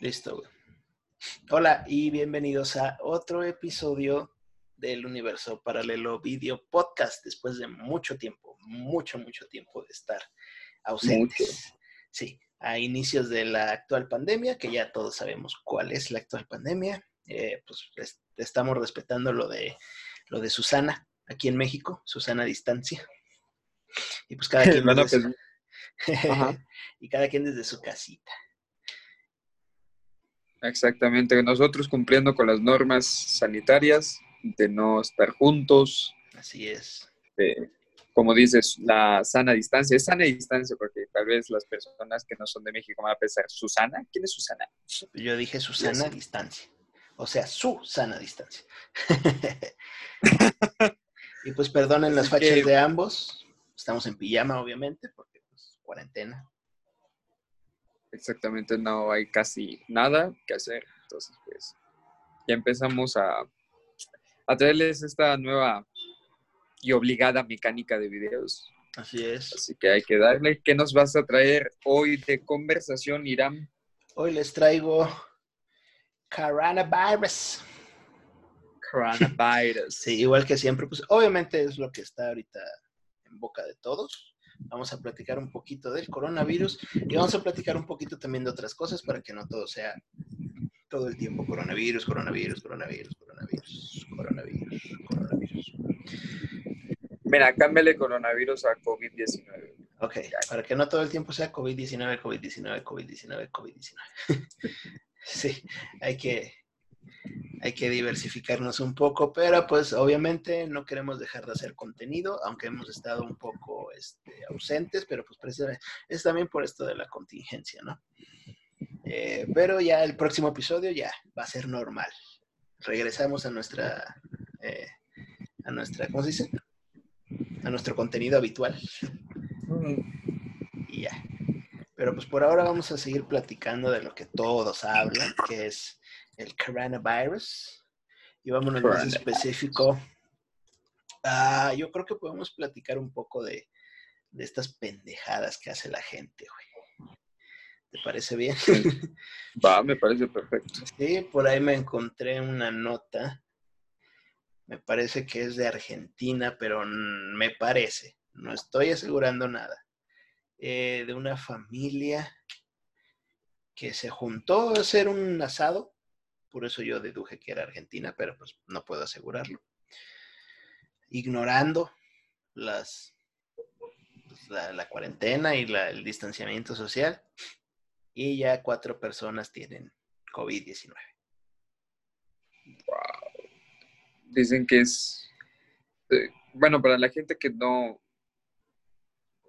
Listo, güey. Hola y bienvenidos a otro episodio del Universo Paralelo Video Podcast después de mucho tiempo, mucho, mucho tiempo de estar ausentes. Sí, a inicios de la actual pandemia, que ya todos sabemos cuál es la actual pandemia, eh, pues estamos respetando lo de, lo de Susana aquí en México, Susana a distancia. Y pues cada quien, desde, su... y cada quien desde su casita. Exactamente, nosotros cumpliendo con las normas sanitarias de no estar juntos. Así es. como dices, la sana distancia. Es sana distancia porque tal vez las personas que no son de México van a pensar, ¿Susana? ¿Quién es Susana? Yo dije Susana a distancia. O sea, su sana distancia. y pues perdonen las fachas de ambos. Estamos en pijama, obviamente, porque pues cuarentena exactamente no hay casi nada que hacer. Entonces, pues, ya empezamos a, a traerles esta nueva y obligada mecánica de videos. Así es. Así que hay que darle. ¿Qué nos vas a traer hoy de conversación, Irán? Hoy les traigo coronavirus. Coronavirus. sí, igual que siempre, pues obviamente es lo que está ahorita en boca de todos. Vamos a platicar un poquito del coronavirus y vamos a platicar un poquito también de otras cosas para que no todo sea todo el tiempo coronavirus, coronavirus, coronavirus, coronavirus, coronavirus, coronavirus. Mira, cámbiale coronavirus a COVID-19. Ok, para que no todo el tiempo sea COVID-19, COVID-19, COVID-19, COVID-19. sí, hay que, hay que diversificarnos un poco, pero pues obviamente no queremos dejar de hacer contenido, aunque hemos estado un poco este, ausentes, pero pues precisamente es también por esto de la contingencia, ¿no? Eh, pero ya el próximo episodio ya va a ser normal. Regresamos a nuestra, eh, a nuestra, ¿cómo se dice? A nuestro contenido habitual. Y ya. Pero pues por ahora vamos a seguir platicando de lo que todos hablan, que es el coronavirus. Y vámonos más específico. Ah, yo creo que podemos platicar un poco de, estas pendejadas que hace la gente, güey. ¿Te parece bien? Va, me parece perfecto. Sí, por ahí me encontré una nota. Me parece que es de Argentina, pero me parece, no estoy asegurando nada. Eh, de una familia que se juntó a hacer un asado por eso yo deduje que era Argentina, pero pues no puedo asegurarlo. Ignorando las, pues, la, cuarentena y el distanciamiento social. Y ya cuatro personas tienen COVID-19. Wow. Dicen que es, eh, bueno, para la gente que no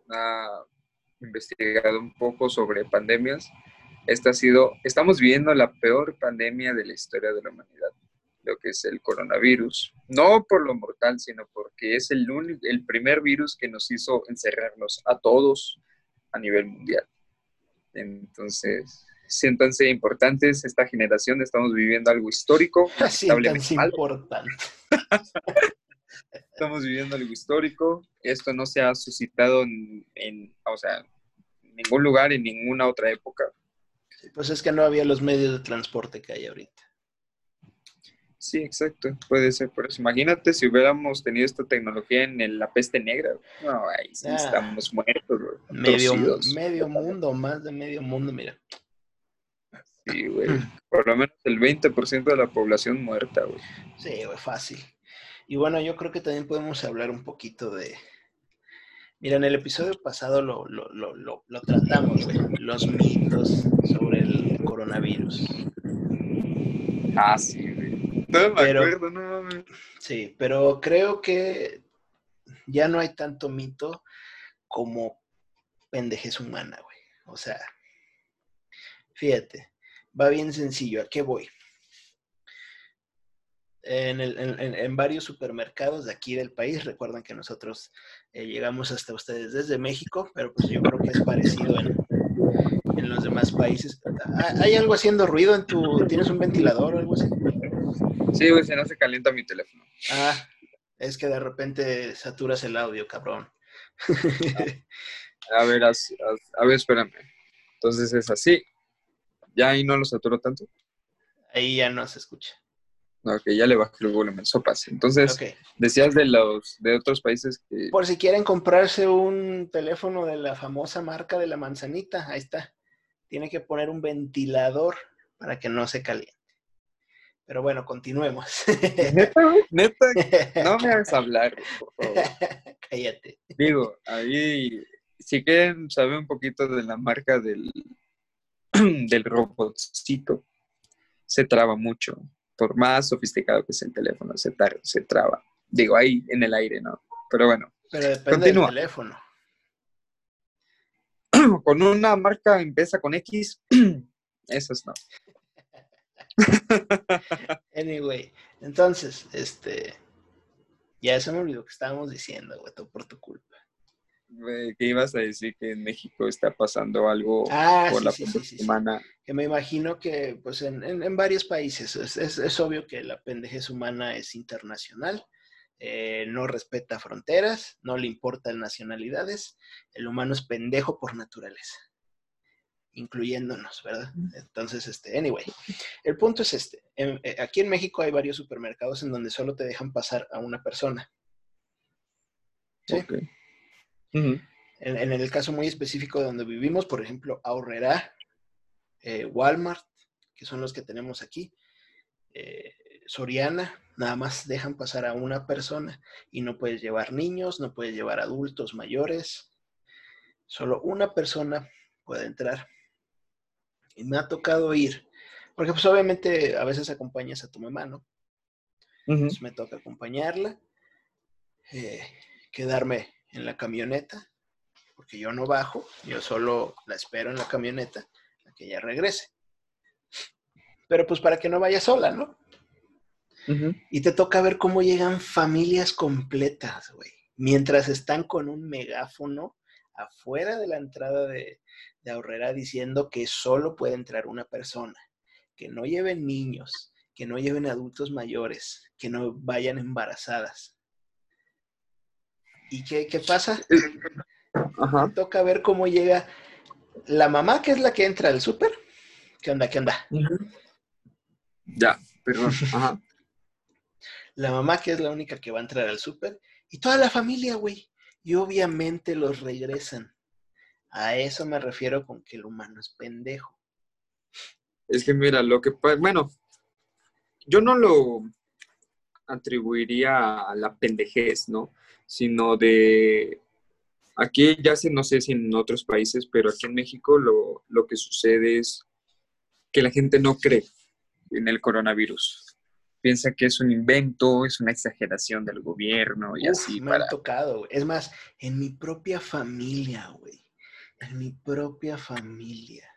ha investigado un poco sobre pandemias, esta ha sido, estamos viviendo la peor pandemia de la historia de la humanidad, lo que es el coronavirus. No por lo mortal, sino porque es el, el primer virus que nos hizo encerrarnos a todos a nivel mundial. Entonces, siéntanse importantes, esta generación estamos viviendo algo histórico. Siéntanse importante. estamos viviendo algo histórico. Esto no se ha suscitado en, en, o sea, en ningún lugar, en ninguna otra época pues es que no había los medios de transporte que hay ahorita. Sí, exacto, puede ser por eso. Imagínate si hubiéramos tenido esta tecnología en la peste negra. No, ahí sí ah. estamos muertos, Medio, medio mundo, más de medio mundo, mira. Sí, güey. Por lo menos el 20% de la población muerta, güey. Sí, güey, fácil. Y bueno, yo creo que también podemos hablar un poquito de, Mira, en el episodio pasado lo, tratamos, güey. Los mitos sobre el coronavirus. Ah, sí, güey. No me acuerdo, no Sí, pero creo que ya no hay tanto mito como pendejez humana, güey. O sea, fíjate, va bien sencillo. ¿A qué voy? En, varios supermercados de aquí del país. Recuerden que nosotros eh, llegamos hasta ustedes desde México, pero pues yo creo que es parecido en, los demás países. ¿Hay algo haciendo ruido en tu... ¿Tienes un ventilador o algo así? Sí, güey, si no se calienta mi teléfono. Ah, es que de repente saturas el audio, cabrón. a ver, a ver, espérame. Entonces es así. ¿Ya ahí no lo saturó tanto? Ahí ya no se escucha. Ok, ya le bajé el volumen, sopas. Entonces, decías de los de otros países que... Por si quieren comprarse un teléfono de la famosa marca de la manzanita, ahí está. Tiene que poner un ventilador para que no se caliente. Pero bueno, continuemos. Neta, neta, no me hagas hablar, güey, por favor. Cállate. Digo, ahí, si quieren saber un poquito de la marca del, del robotcito, se traba mucho. Por más sofisticado que sea el teléfono, se, tar- se traba. Digo, ahí en el aire, ¿no? Pero bueno, Pero depende Continúa. del teléfono. con una marca empieza con X, esas no. Anyway, entonces, este. Ya se me olvidó que estábamos diciendo, güey, todo por tu culpa. Güey, ¿Qué ibas a decir que en México está pasando algo Ah, por sí, la sí, humana? Que me imagino que, pues, en, en- en varios países es, es- es obvio que la pendejez humana es internacional, eh, no respeta fronteras, no le importan nacionalidades, el humano es pendejo por naturaleza, incluyéndonos, ¿verdad? Entonces, este, anyway, el punto es este. En- eh, aquí en México hay varios supermercados en donde solo te dejan pasar a una persona. Sí. En, en el caso muy específico de donde vivimos, por ejemplo, Aurrera, eh, Walmart, que son los que tenemos aquí, eh, Soriana, nada más dejan pasar a una persona y no puedes llevar niños, no puedes llevar adultos mayores, solo una persona puede entrar. Y me ha tocado ir, porque pues obviamente a veces acompañas a tu mamá, ¿no? Entonces me toca acompañarla, eh, quedarme en la camioneta, porque yo no bajo, yo solo la espero en la camioneta a que ella regrese. Pero pues para que no vaya sola, ¿no? Y te toca ver cómo llegan familias completas, güey, mientras están con un megáfono afuera de la entrada de, de Aurrera diciendo que solo puede entrar una persona, que no lleven niños, que no lleven adultos mayores, que no vayan embarazadas. ¿Y qué, qué pasa? Ajá. Toca ver cómo llega la mamá, que es la que entra al súper. ¿Qué onda? ¿Qué onda? Ya, perdón. Ajá. La mamá, que es la única que va a entrar al súper. Y toda la familia, güey. Y obviamente los regresan. A eso me refiero con que el humano es pendejo. Es que mira, lo que pasa, bueno, yo no lo atribuiría a la pendejez, ¿no? Sino de, aquí ya sé, no sé si en otros países, pero aquí en México lo, lo que sucede es que la gente no cree en el coronavirus. Piensa que es un invento, es una exageración del gobierno y Uf, así me para... han tocado. Es más, en mi propia familia, güey. En mi propia familia.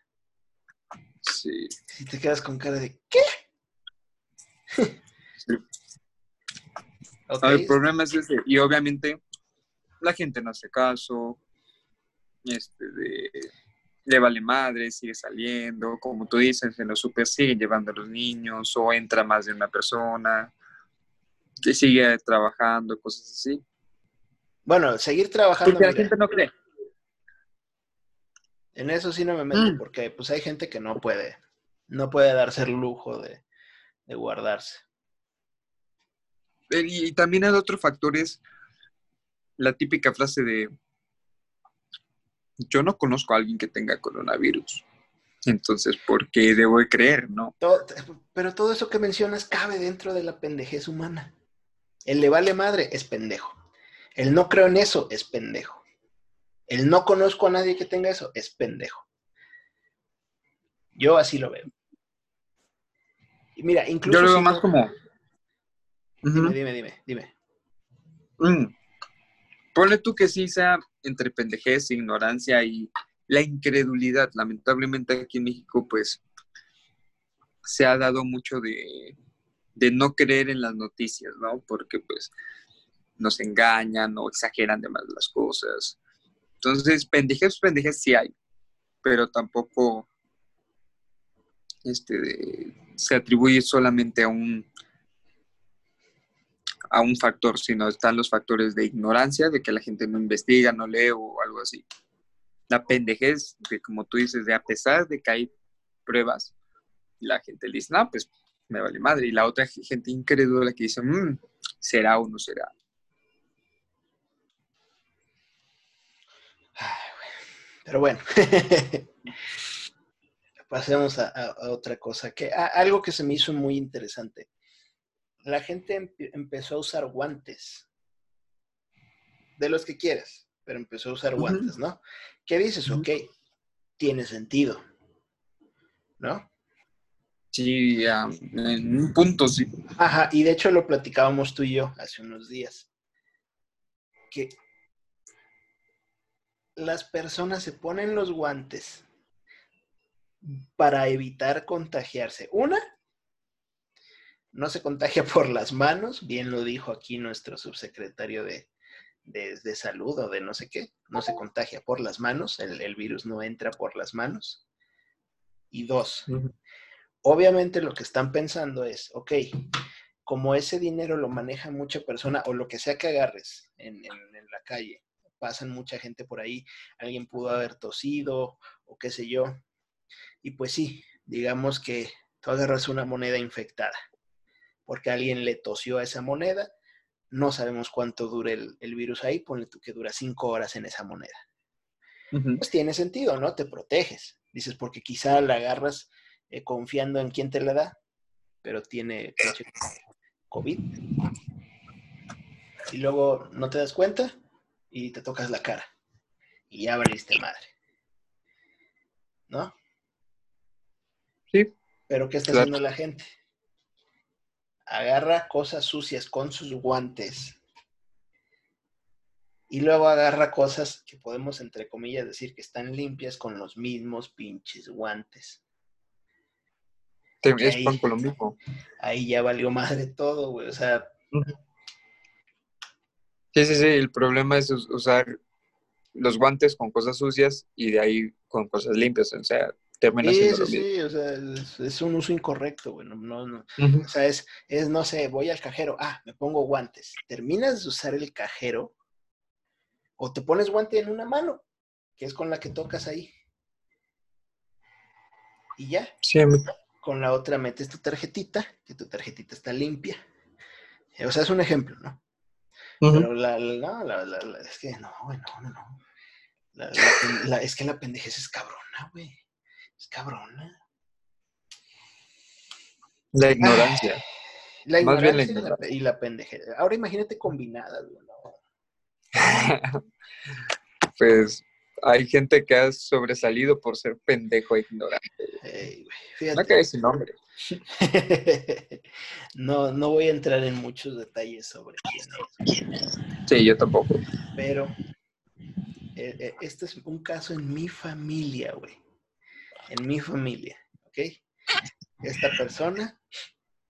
Sí. Si te quedas con cara de ¿qué? El problema es ese. Y obviamente la gente no hace caso, este, de, le vale madre, sigue saliendo, como tú dices, en los super siguen llevando a los niños o entra más de una persona, que sigue trabajando, cosas así. Bueno, seguir trabajando. Porque la mira, gente no cree. En eso sí no me meto, Mm. porque pues hay gente que no puede, no puede darse el lujo de, de guardarse. Eh, Y, y también el otro factor es la típica frase de yo no conozco a alguien que tenga coronavirus. Entonces, ¿por qué debo de creer, no? Todo- pero todo eso que mencionas cabe dentro de la pendejez humana. El le vale madre es pendejo. El no creo en eso es pendejo. El no conozco a nadie que tenga eso es pendejo. Yo así lo veo. Y mira, incluso. Yo lo veo si más no- como... Dime, dime, dime, dime. Mm. Ponle tú que sí sea entre pendejez, ignorancia y la incredulidad. Lamentablemente aquí en México, pues, se ha dado mucho de, de no creer en las noticias, ¿no? Porque, pues, nos engañan o exageran de más las cosas. Entonces, pendejez, pendejez sí hay, pero tampoco este, de- se atribuye solamente a un a un factor, sino están los factores de ignorancia, de que la gente no investiga, no lee o algo así. La pendejez, de como tú dices, de a pesar de que hay pruebas. La gente dice, no, pues me vale madre. Y la otra gente incrédula que dice, mmm, ¿será o no será? Pero bueno, pasemos a, otra cosa, que algo que se me hizo muy interesante. La gente empezó a usar guantes, de los que quieras, pero empezó a usar guantes, ¿no? ¿Qué dices? Ok, tiene sentido, ¿no? Sí, en un punto sí. Ajá, y de hecho lo platicábamos tú y yo hace unos días, que las personas se ponen los guantes para evitar contagiarse. Una, no se contagia por las manos, bien lo dijo aquí nuestro subsecretario de, salud o de no sé qué, no se contagia por las manos, el, virus no entra por las manos. Y dos, obviamente lo que están pensando es, ok, como ese dinero lo maneja mucha persona o lo que sea que agarres en la calle, pasan mucha gente por ahí, alguien pudo haber tosido o qué sé yo. Y pues sí, digamos que tú agarras una moneda infectada porque alguien le tosió a esa moneda, no sabemos cuánto dure el, virus ahí, ponle tú que dura cinco horas en esa moneda. Pues tiene sentido, ¿no? Te proteges. Dices, porque quizá la agarras eh, confiando en quién te la da, pero tiene COVID. Y luego no te das cuenta y te tocas la cara. Y ya abriste madre. ¿No? Sí. Pero ¿qué está haciendo la gente? Agarra cosas sucias con sus guantes. Y luego agarra cosas que podemos, entre comillas, decir que están limpias con los mismos pinches guantes. es ahí, lo mismo. Ahí ya valió madre todo, güey. O sea, Sí, sí, sí, el problema es usar los guantes con cosas sucias y de ahí con cosas limpias, o sea, termina sí, siendo sí, Sí, o sea, es, un uso incorrecto, bueno, no, no, o sea, es, es, no sé, voy al cajero, ah, me pongo guantes, terminas de usar el cajero o te pones guante en una mano, que es con la que tocas ahí. Y ya. Sí, con la otra metes tu tarjetita, que tu tarjetita está limpia. O sea, es un ejemplo, ¿no? Pero la, la, la, la, es que no, güey, no, no, no. es que la pendejez es cabrona, güey. Es cabrona. La ignorancia. la ignorancia, Y, la, pendejez. Ahora imagínate combinadas, güey. pues hay gente que ha sobresalido por ser pendejo e ignorante. Hey, no que sin nombre. no, no voy a entrar en muchos detalles sobre quién es. Sí, yo tampoco. Pero eh, eh, este es un caso en mi familia, güey. En mi familia, ¿ok? Esta persona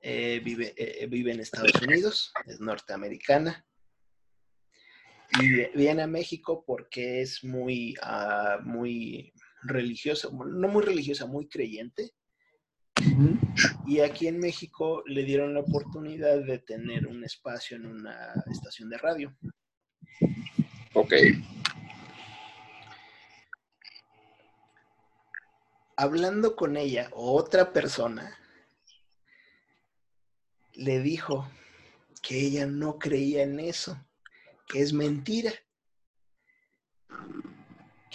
eh, vive, vive en Estados Unidos, es norteamericana. Y viene a México porque es muy, uh, muy religiosa, no muy religiosa, muy creyente. Y aquí en México le dieron la oportunidad de tener un espacio en una estación de radio. Ok. Hablando con ella, otra persona le dijo que ella no creía en eso, que es mentira.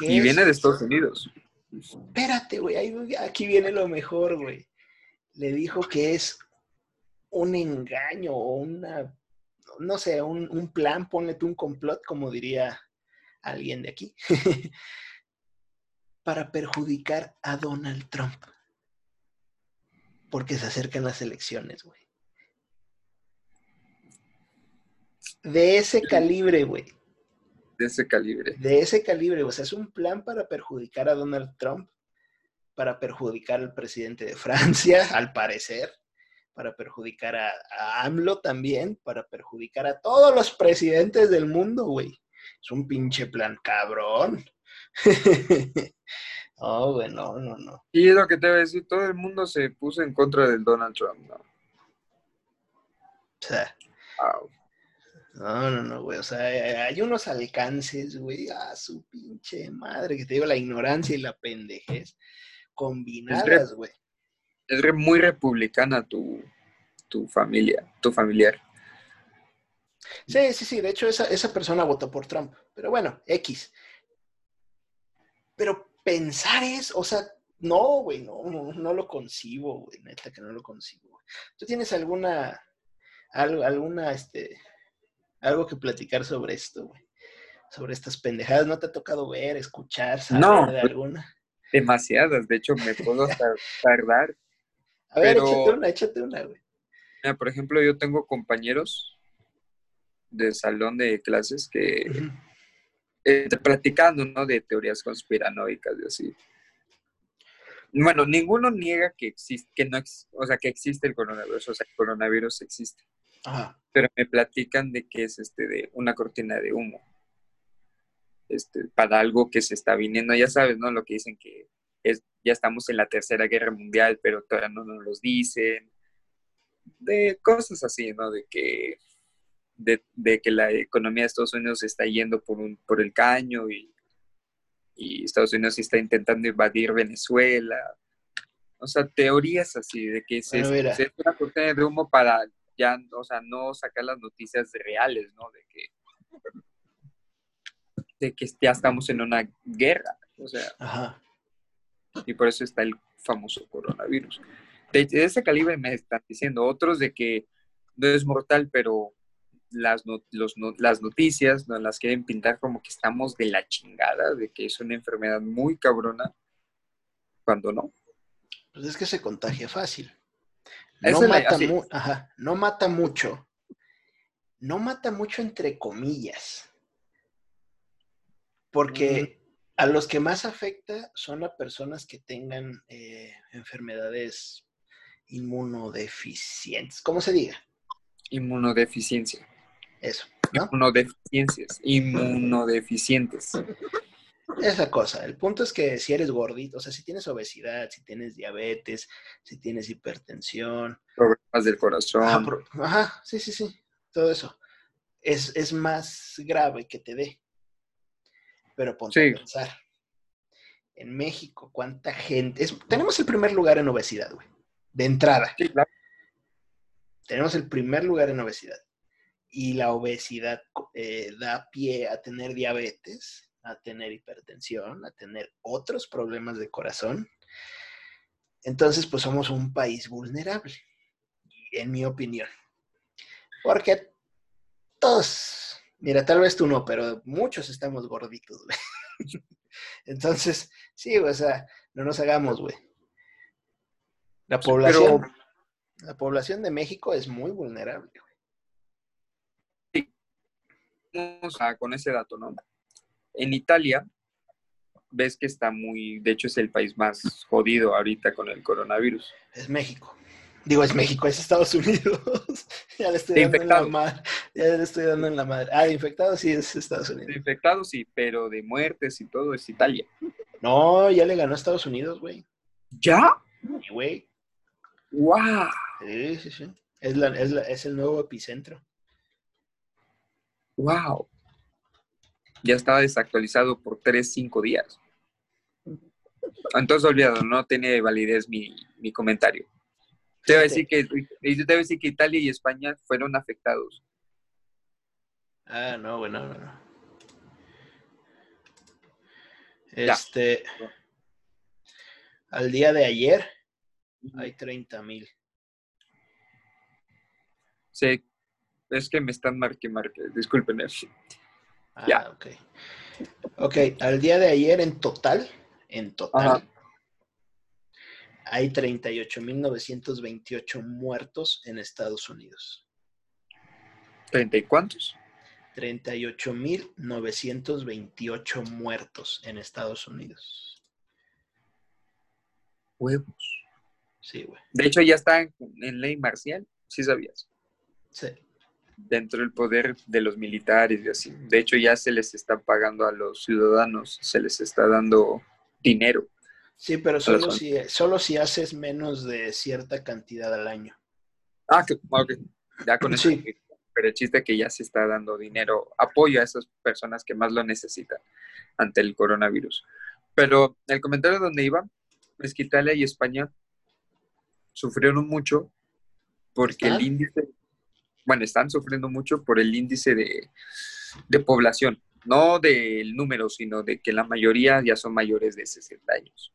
y viene de Estados Unidos. Espérate, güey, aquí viene lo mejor, güey le dijo que es un engaño o una, no sé, un, plan, ponle tú un complot, como diría alguien de aquí, para perjudicar a Donald Trump. Porque se acercan las elecciones, güey. De ese calibre, güey. De ese calibre. De ese calibre, o sea, es un plan para perjudicar a Donald Trump para perjudicar al presidente de Francia, al parecer, para perjudicar a, AMLO también, para perjudicar a todos los presidentes del mundo, güey. Es un pinche plan cabrón. oh, güey, no, no, no. Y es lo que te voy a decir, todo el mundo se puso en contra del Donald Trump, ¿no? O sea. No, no, no, güey. O sea, hay unos alcances, güey, a su pinche madre, que te digo la ignorancia y la pendejez combinadas, güey. Es muy republicana tu, tu familia, tu familiar. Sí, sí, sí. De hecho, esa, esa persona votó por Trump. Pero bueno, X. Pero pensar es, o sea, no, güey, no, no, no lo concibo, güey, neta que no lo concibo. ¿Tú tienes alguna, algo, alguna, este, algo que platicar sobre esto, güey? Sobre estas pendejadas, ¿no te ha tocado ver, escuchar, saber No, de alguna? Demasiadas, de hecho me puedo tar- tardar. A ver, pero- échate una, échate una, güey. Mira, por ejemplo, yo tengo compañeros de salón de clases que. Eh, platicando, ¿no? De teorías conspiranoicas y así. Bueno, ninguno niega que existe, que no, ex- o sea, que existe el coronavirus, o sea, el coronavirus existe, Ajá. pero me platican de que es este de una cortina de humo. Este, para algo que se está viniendo, ya sabes, ¿no? Lo que dicen que es, ya estamos en la tercera guerra mundial, pero todavía no nos los dicen. De cosas así, ¿no? De que, de, de que la economía de Estados Unidos está yendo por, un, por el caño y, y Estados Unidos está intentando invadir Venezuela. O sea, teorías así, de que se, Bueno, se es una cortina de humo para ya, o sea, no sacar las noticias reales, ¿no? De que, de que ya estamos en una guerra, o sea, Ajá. y por eso está el famoso coronavirus. De, de ese calibre me están diciendo otros de que no es mortal, pero las, no- los no- las noticias nos las quieren pintar como que estamos de la chingada, de que es una enfermedad muy cabrona, cuando no. Pues es que se contagia fácil. No mata, así. mu- ajá, no mata mucho. No mata mucho entre comillas. Porque a los que más afecta son a personas que tengan eh, enfermedades inmunodeficientes. ¿Cómo se diga? Inmunodeficiencia. Eso, ¿no? Inmunodeficiencias. Inmunodeficientes. Esa cosa. El punto es que si eres gordito, o sea, si tienes obesidad, si tienes diabetes, si tienes hipertensión, Problemas del corazón. Ajá, pro- ajá, sí, sí, sí, todo eso. Es, es más grave que te dé. Pero ponte Sí. a pensar. En México, ¿cuánta gente? Es, tenemos el primer lugar en obesidad, güey. De entrada. Sí, claro. Tenemos el primer lugar en obesidad. Y la obesidad eh, da pie a tener diabetes, a tener hipertensión, a tener otros problemas de corazón. Entonces, pues somos un país vulnerable, en mi opinión. Porque todos, mira, tal vez tú no, pero muchos estamos gorditos, güey. Entonces, sí, o sea, no nos hagamos, güey. La Sí, población, pero- la población de México es muy vulnerable, güey. Vamos a- con ese dato, ¿no? En Italia, ves que está muy, de hecho es el país más jodido ahorita con el coronavirus. Es México. Digo, es México, es Estados Unidos. ya le estoy De dando en la madre. Ya le estoy dando en la madre. Ah, de infectados sí es Estados De Unidos. infectados sí, pero de muertes y todo es Italia. No, ya le ganó a Estados Unidos, güey. ¿Ya? Güey. ¡Wow! Sí, sí, sí. Es, la- es, la- es el nuevo epicentro. ¡Wow! Ya estaba desactualizado por 3, 5 días. Entonces, olvídalo, no tiene validez mi, mi comentario. Te voy a decir que, yo te voy a decir que Italia y España fueron afectados. Ah, no, bueno, no, no. Ya. Este. Al día de ayer hay 30 mil. Sí, es que me están marque, marque. Discúlpenme. Ah, Ya. ok. Ok, al día de ayer en total, en total, Ajá. hay 38.928 muertos en Estados Unidos. ¿30 y cuántos? 38.928 muertos en Estados Unidos. Huevos. Sí, güey. De hecho, ya está en, en ley marcial, sí sabías. Sí. Dentro del poder de los militares y así. De hecho, ya se les está pagando a los ciudadanos, se les está dando dinero. Sí, pero solo si, solo si haces menos de cierta cantidad al año. Ah, que, ok. Ya con eso. Sí. Pero el chiste es que ya se está dando dinero, apoyo a esas personas que más lo necesitan ante el coronavirus. Pero el comentario donde iba es que Italia y España sufrieron mucho porque el índice, bueno, están sufriendo mucho por el índice de, de población, no del número, sino de que la mayoría ya son mayores de 60 años.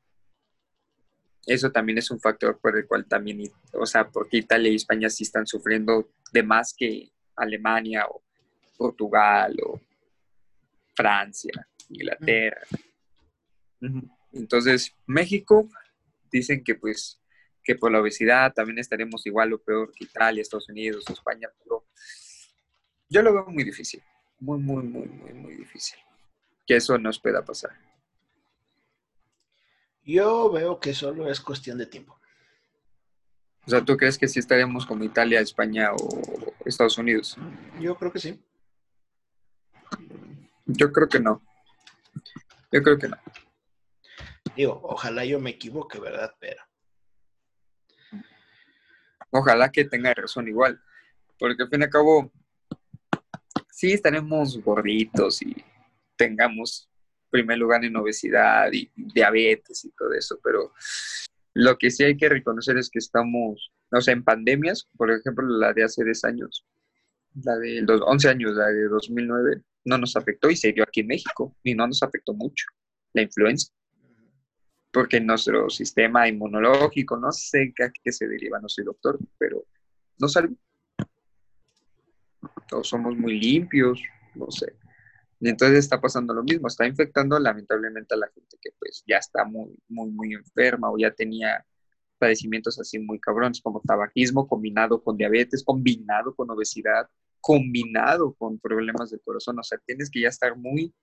Eso también es un factor por el cual también, o sea, porque Italia y España sí están sufriendo de más que Alemania o Portugal o Francia, Inglaterra. Entonces, México dicen que pues que por la obesidad también estaremos igual o peor que Italia, Estados Unidos, España, pero yo lo veo muy difícil, muy, muy, muy, muy, muy difícil que eso nos pueda pasar. Yo veo que solo es cuestión de tiempo. O sea, ¿tú crees que sí estaremos como Italia, España o Estados Unidos? Yo creo que sí. Yo creo que no. Yo creo que no. Digo, ojalá yo me equivoque, ¿verdad? Pero. Ojalá que tenga razón igual. Porque al fin y al cabo, sí estaremos gorditos y tengamos primer lugar en obesidad y diabetes y todo eso, pero lo que sí hay que reconocer es que estamos, o sea, en pandemias, por ejemplo, la de hace 10 años, la de los 11 años, la de 2009, no nos afectó y se dio aquí en México y no nos afectó mucho la influenza. Porque nuestro sistema inmunológico, no sé a qué se deriva, no soy doctor, pero no salió. Todos somos muy limpios, no sé. Y entonces está pasando lo mismo, está infectando lamentablemente a la gente que pues ya está muy, muy, muy enferma o ya tenía padecimientos así muy cabrones como tabaquismo combinado con diabetes, combinado con obesidad, combinado con problemas del corazón. O sea, tienes que ya estar muy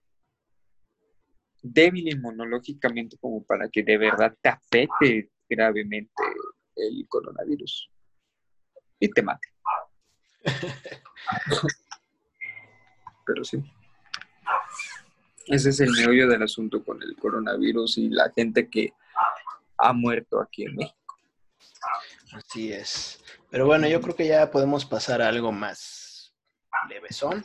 débil inmunológicamente como para que de verdad te afecte gravemente el coronavirus y te mate. Pero sí. Ese es el meollo del asunto con el coronavirus y la gente que ha muerto aquí en México. Así es. Pero bueno, yo creo que ya podemos pasar a algo más levesón,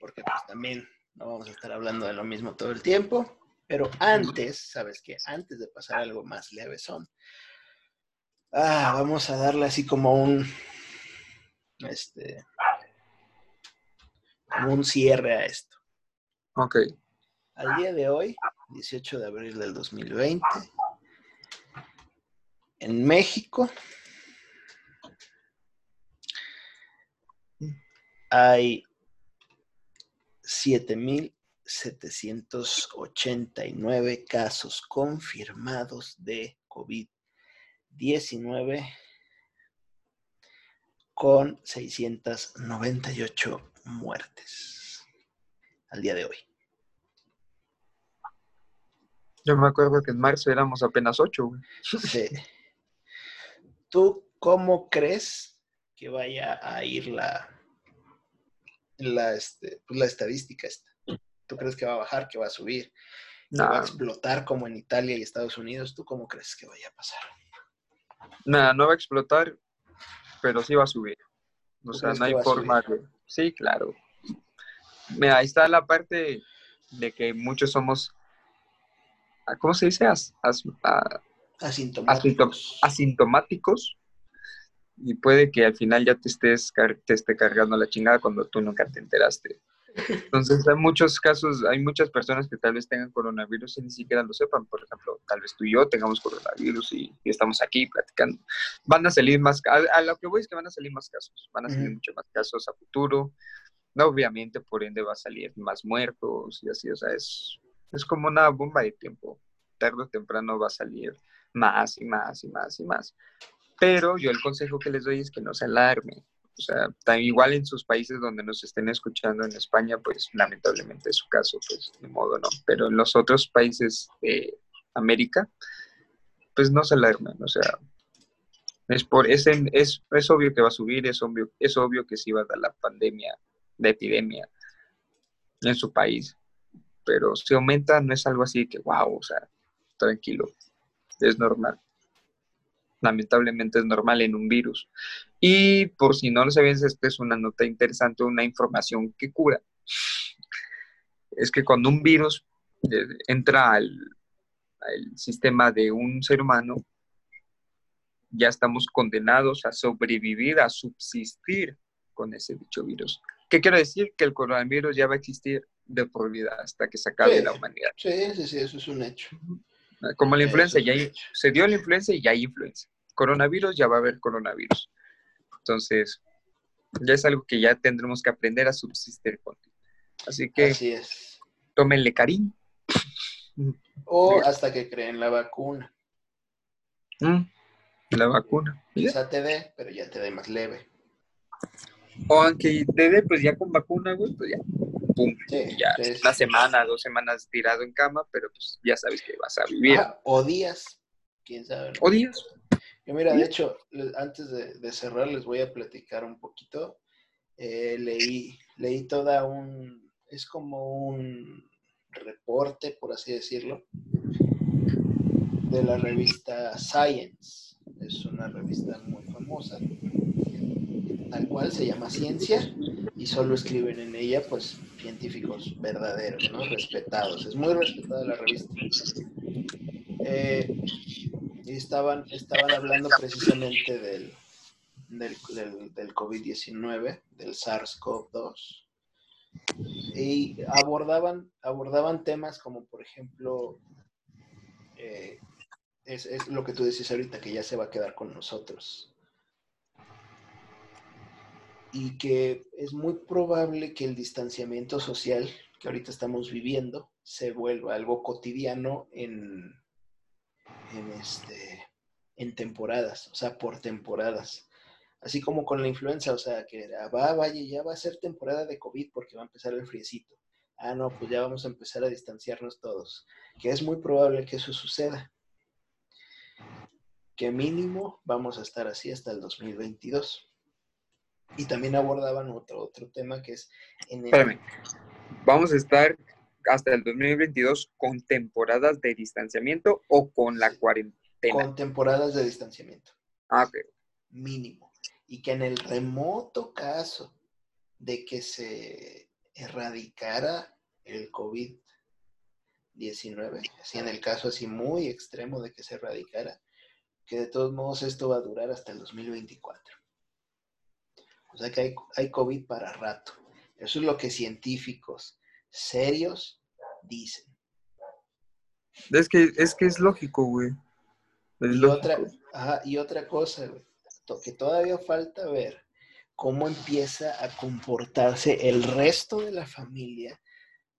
porque pues también no vamos a estar hablando de lo mismo todo el tiempo, pero antes, ¿sabes qué? Antes de pasar a algo más levesón, ah, vamos a darle así como un, este, como un cierre a esto. Ok. Al día de hoy, 18 de abril del 2020, en México hay 7.789 casos confirmados de COVID-19 con 698 muertes al día de hoy. Yo me acuerdo que en marzo éramos apenas 8. Sí. ¿Tú cómo crees que vaya a ir la, la, este, pues, la estadística esta? ¿Tú crees que va a bajar, que va a subir, que va a explotar como en Italia y Estados Unidos? ¿Tú cómo crees que vaya a pasar? Nada, no va a explotar, pero sí va a subir. O sea, no hay forma de... Sí, claro. Mira, ahí está la parte de que muchos somos, ¿cómo se dice? asintomáticos. asintomáticos y puede que al final ya te estés te esté cargando la chingada cuando tú nunca te enteraste. Entonces, hay muchos casos, hay muchas personas que tal vez tengan coronavirus y ni siquiera lo sepan. Por ejemplo, tal vez tú y yo tengamos coronavirus y, estamos aquí platicando. Van a salir más, a, lo que voy es que van a salir más casos, van a salir muchos más casos a futuro. No, obviamente, por ende, va a salir más muertos y así, o sea, es, es como una bomba de tiempo. Tarde o temprano va a salir más y más y más y más. Pero yo el consejo que les doy es que no se alarmen. O sea, tan igual en sus países donde nos estén escuchando en España, pues lamentablemente es su caso, pues de modo no. Pero en los otros países de América, pues no se alarmen. O sea, es, por, es, es, es obvio que va a subir, es obvio, es obvio que sí va a dar la pandemia, la epidemia en su país. Pero si aumenta, no es algo así que, wow, o sea, tranquilo, es normal lamentablemente es normal en un virus. Y por si no lo sabías, esta es una nota interesante, una información que cura. Es que cuando un virus eh, entra al, al sistema de un ser humano, ya estamos condenados a sobrevivir, a subsistir con ese dicho virus. ¿Qué quiero decir? Que el coronavirus ya va a existir de por vida hasta que se acabe la humanidad. Sí, sí, sí, eso es un hecho. Como la influenza, ya hay, se dio la influenza y ya hay influenza. Coronavirus, ya va a haber coronavirus. Entonces, ya es algo que ya tendremos que aprender a subsistir con. Así que, Así es. tómenle cariño. O hasta que creen la vacuna. Mm, la vacuna. Quizá te dé, pero ya te dé más leve. O aunque te dé, pues ya con vacuna, güey, pues ya. Pum. Sí, ya sí, una semana, dos semanas tirado en cama, pero pues ya sabes que vas a vivir. O días. Quién sabe. O días. Yo mira, de hecho, antes de, de cerrar les voy a platicar un poquito. Eh, leí, leí toda un, es como un reporte, por así decirlo, de la revista Science. Es una revista muy famosa, tal cual se llama Ciencia, y solo escriben en ella, pues, científicos verdaderos, ¿no? Respetados. Es muy respetada la revista. Eh, y estaban, estaban hablando precisamente del, del, del, del COVID-19, del SARS-CoV-2, y abordaban, abordaban temas como, por ejemplo, eh, es, es lo que tú decís ahorita, que ya se va a quedar con nosotros. Y que es muy probable que el distanciamiento social que ahorita estamos viviendo se vuelva algo cotidiano en, en, este, en temporadas, o sea, por temporadas. Así como con la influenza, o sea, que ah, va, vaya, ya va a ser temporada de COVID porque va a empezar el friecito. Ah, no, pues ya vamos a empezar a distanciarnos todos. Que es muy probable que eso suceda. Que mínimo vamos a estar así hasta el 2022. Y también abordaban otro, otro tema que es... En el, Espérame. Vamos a estar hasta el 2022 con temporadas de distanciamiento o con la cuarentena. con temporadas de distanciamiento. Ah, ok. mínimo. Y que en el remoto caso de que se erradicara el COVID-19, así en el caso así muy extremo de que se erradicara, que de todos modos esto va a durar hasta el 2024. O sea que hay, hay COVID para rato. Eso es lo que científicos serios dicen. Es que es, que es lógico, güey. Es Y lógico. otra, ajá, y otra cosa, güey, que todavía falta ver cómo empieza a comportarse el resto de la familia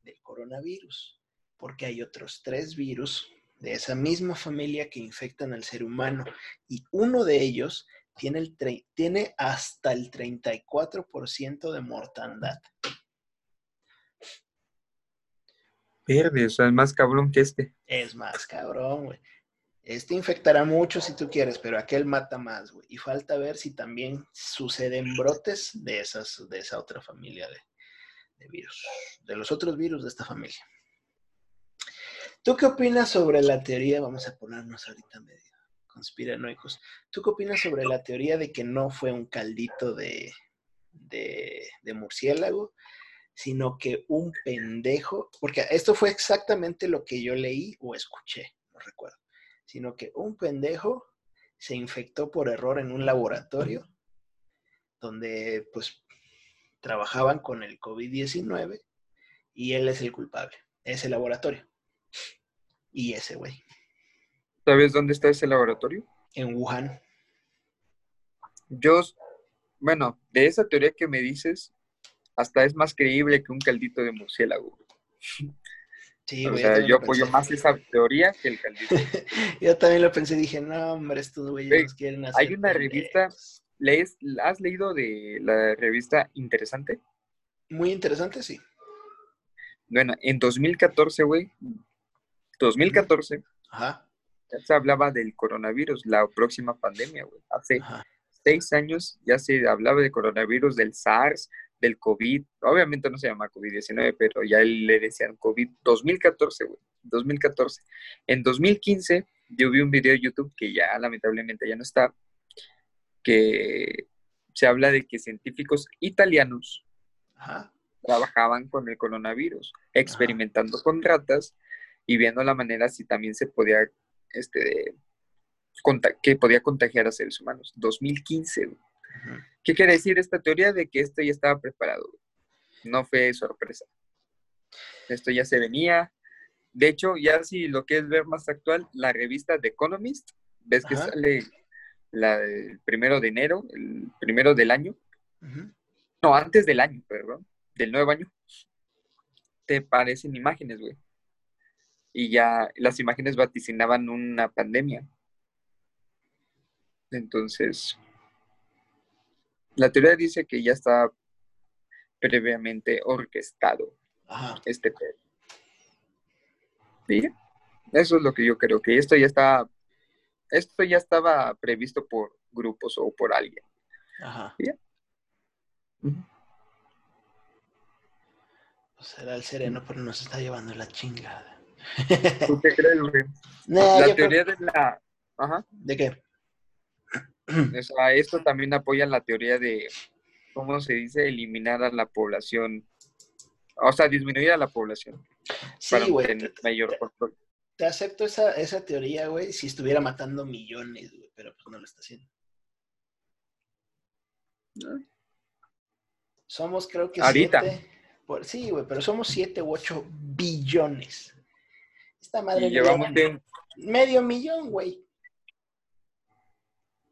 del coronavirus, porque hay otros tres virus de esa misma familia que infectan al ser humano y uno de ellos tiene, el tre- tiene hasta el 34% de mortandad. Verde, o sea, es más cabrón que este. Es más cabrón, güey. Este infectará mucho si tú quieres, pero aquel mata más, güey. Y falta ver si también suceden brotes de, esas, de esa otra familia de, de virus, de los otros virus de esta familia. ¿Tú qué opinas sobre la teoría? Vamos a ponernos ahorita medio conspiranoicos. ¿Tú qué opinas sobre la teoría de que no fue un caldito de, de, de murciélago, sino que un pendejo, porque esto fue exactamente lo que yo leí o escuché, no recuerdo, sino que un pendejo se infectó por error en un laboratorio donde pues trabajaban con el COVID-19 y él es el culpable, ese laboratorio y ese güey, ¿Sabes dónde está ese laboratorio? en Wuhan. Yo, bueno, de esa teoría que me dices, hasta es más creíble que un caldito de murciélago. Sí, o güey, sea, yo apoyo más esa teoría que el caldito. Yo también lo pensé, dije, no, hombre, estos güeyes Güey, nos quieren hacer. hay una revista- pendejos". ¿Lees, ¿Has leído de la revista Interesante? Muy interesante, sí. Bueno, en 2014, güey, 2014, Ajá. ya se hablaba del coronavirus, la próxima pandemia, güey. Hace Ajá. seis años ya se hablaba de coronavirus, del SARS, del COVID. Obviamente no se llama COVID-19, pero ya le decían COVID. 2014, güey. 2014. En 2015 yo vi un video de YouTube que ya lamentablemente ya no está, que se habla de que científicos italianos Ajá. trabajaban con el coronavirus, experimentando con ratas y viendo la manera si también se podía, este, que podía contagiar a seres humanos. 2015. ¿Qué quiere decir esta teoría de que esto ya estaba preparado? No fue sorpresa. Esto ya se venía. De hecho, ya si lo que es ver más actual, la revista The Economist, ves que sale la, el primero de enero, el primero del año. No, antes del año, perdón, del nuevo año. Te parecen imágenes, güey. Y ya las imágenes vaticinaban una pandemia. Entonces, la teoría dice que ya está previamente orquestado este pedo. ¿Sí? Eso es lo que yo creo, que esto ya está, esto ya estaba previsto por grupos o por alguien. Ajá. ¿Sí? Pues será el sereno, pero nos está llevando la chingada. ¿Tú qué crees, güey? la teoría de la... Ajá. ¿De qué? O sea, esto también apoya la teoría de, ¿cómo se dice? Eliminar a la población, o sea, disminuir a la población. Sí, güey. Te, mayor control. Te acepto esa, esa teoría, güey, si estuviera matando millones, güey, pero pues no lo está haciendo. Somos, creo que Ahorita. sí, güey, pero somos siete u ocho billones. Esta madre. Y llevamos medio millón, güey.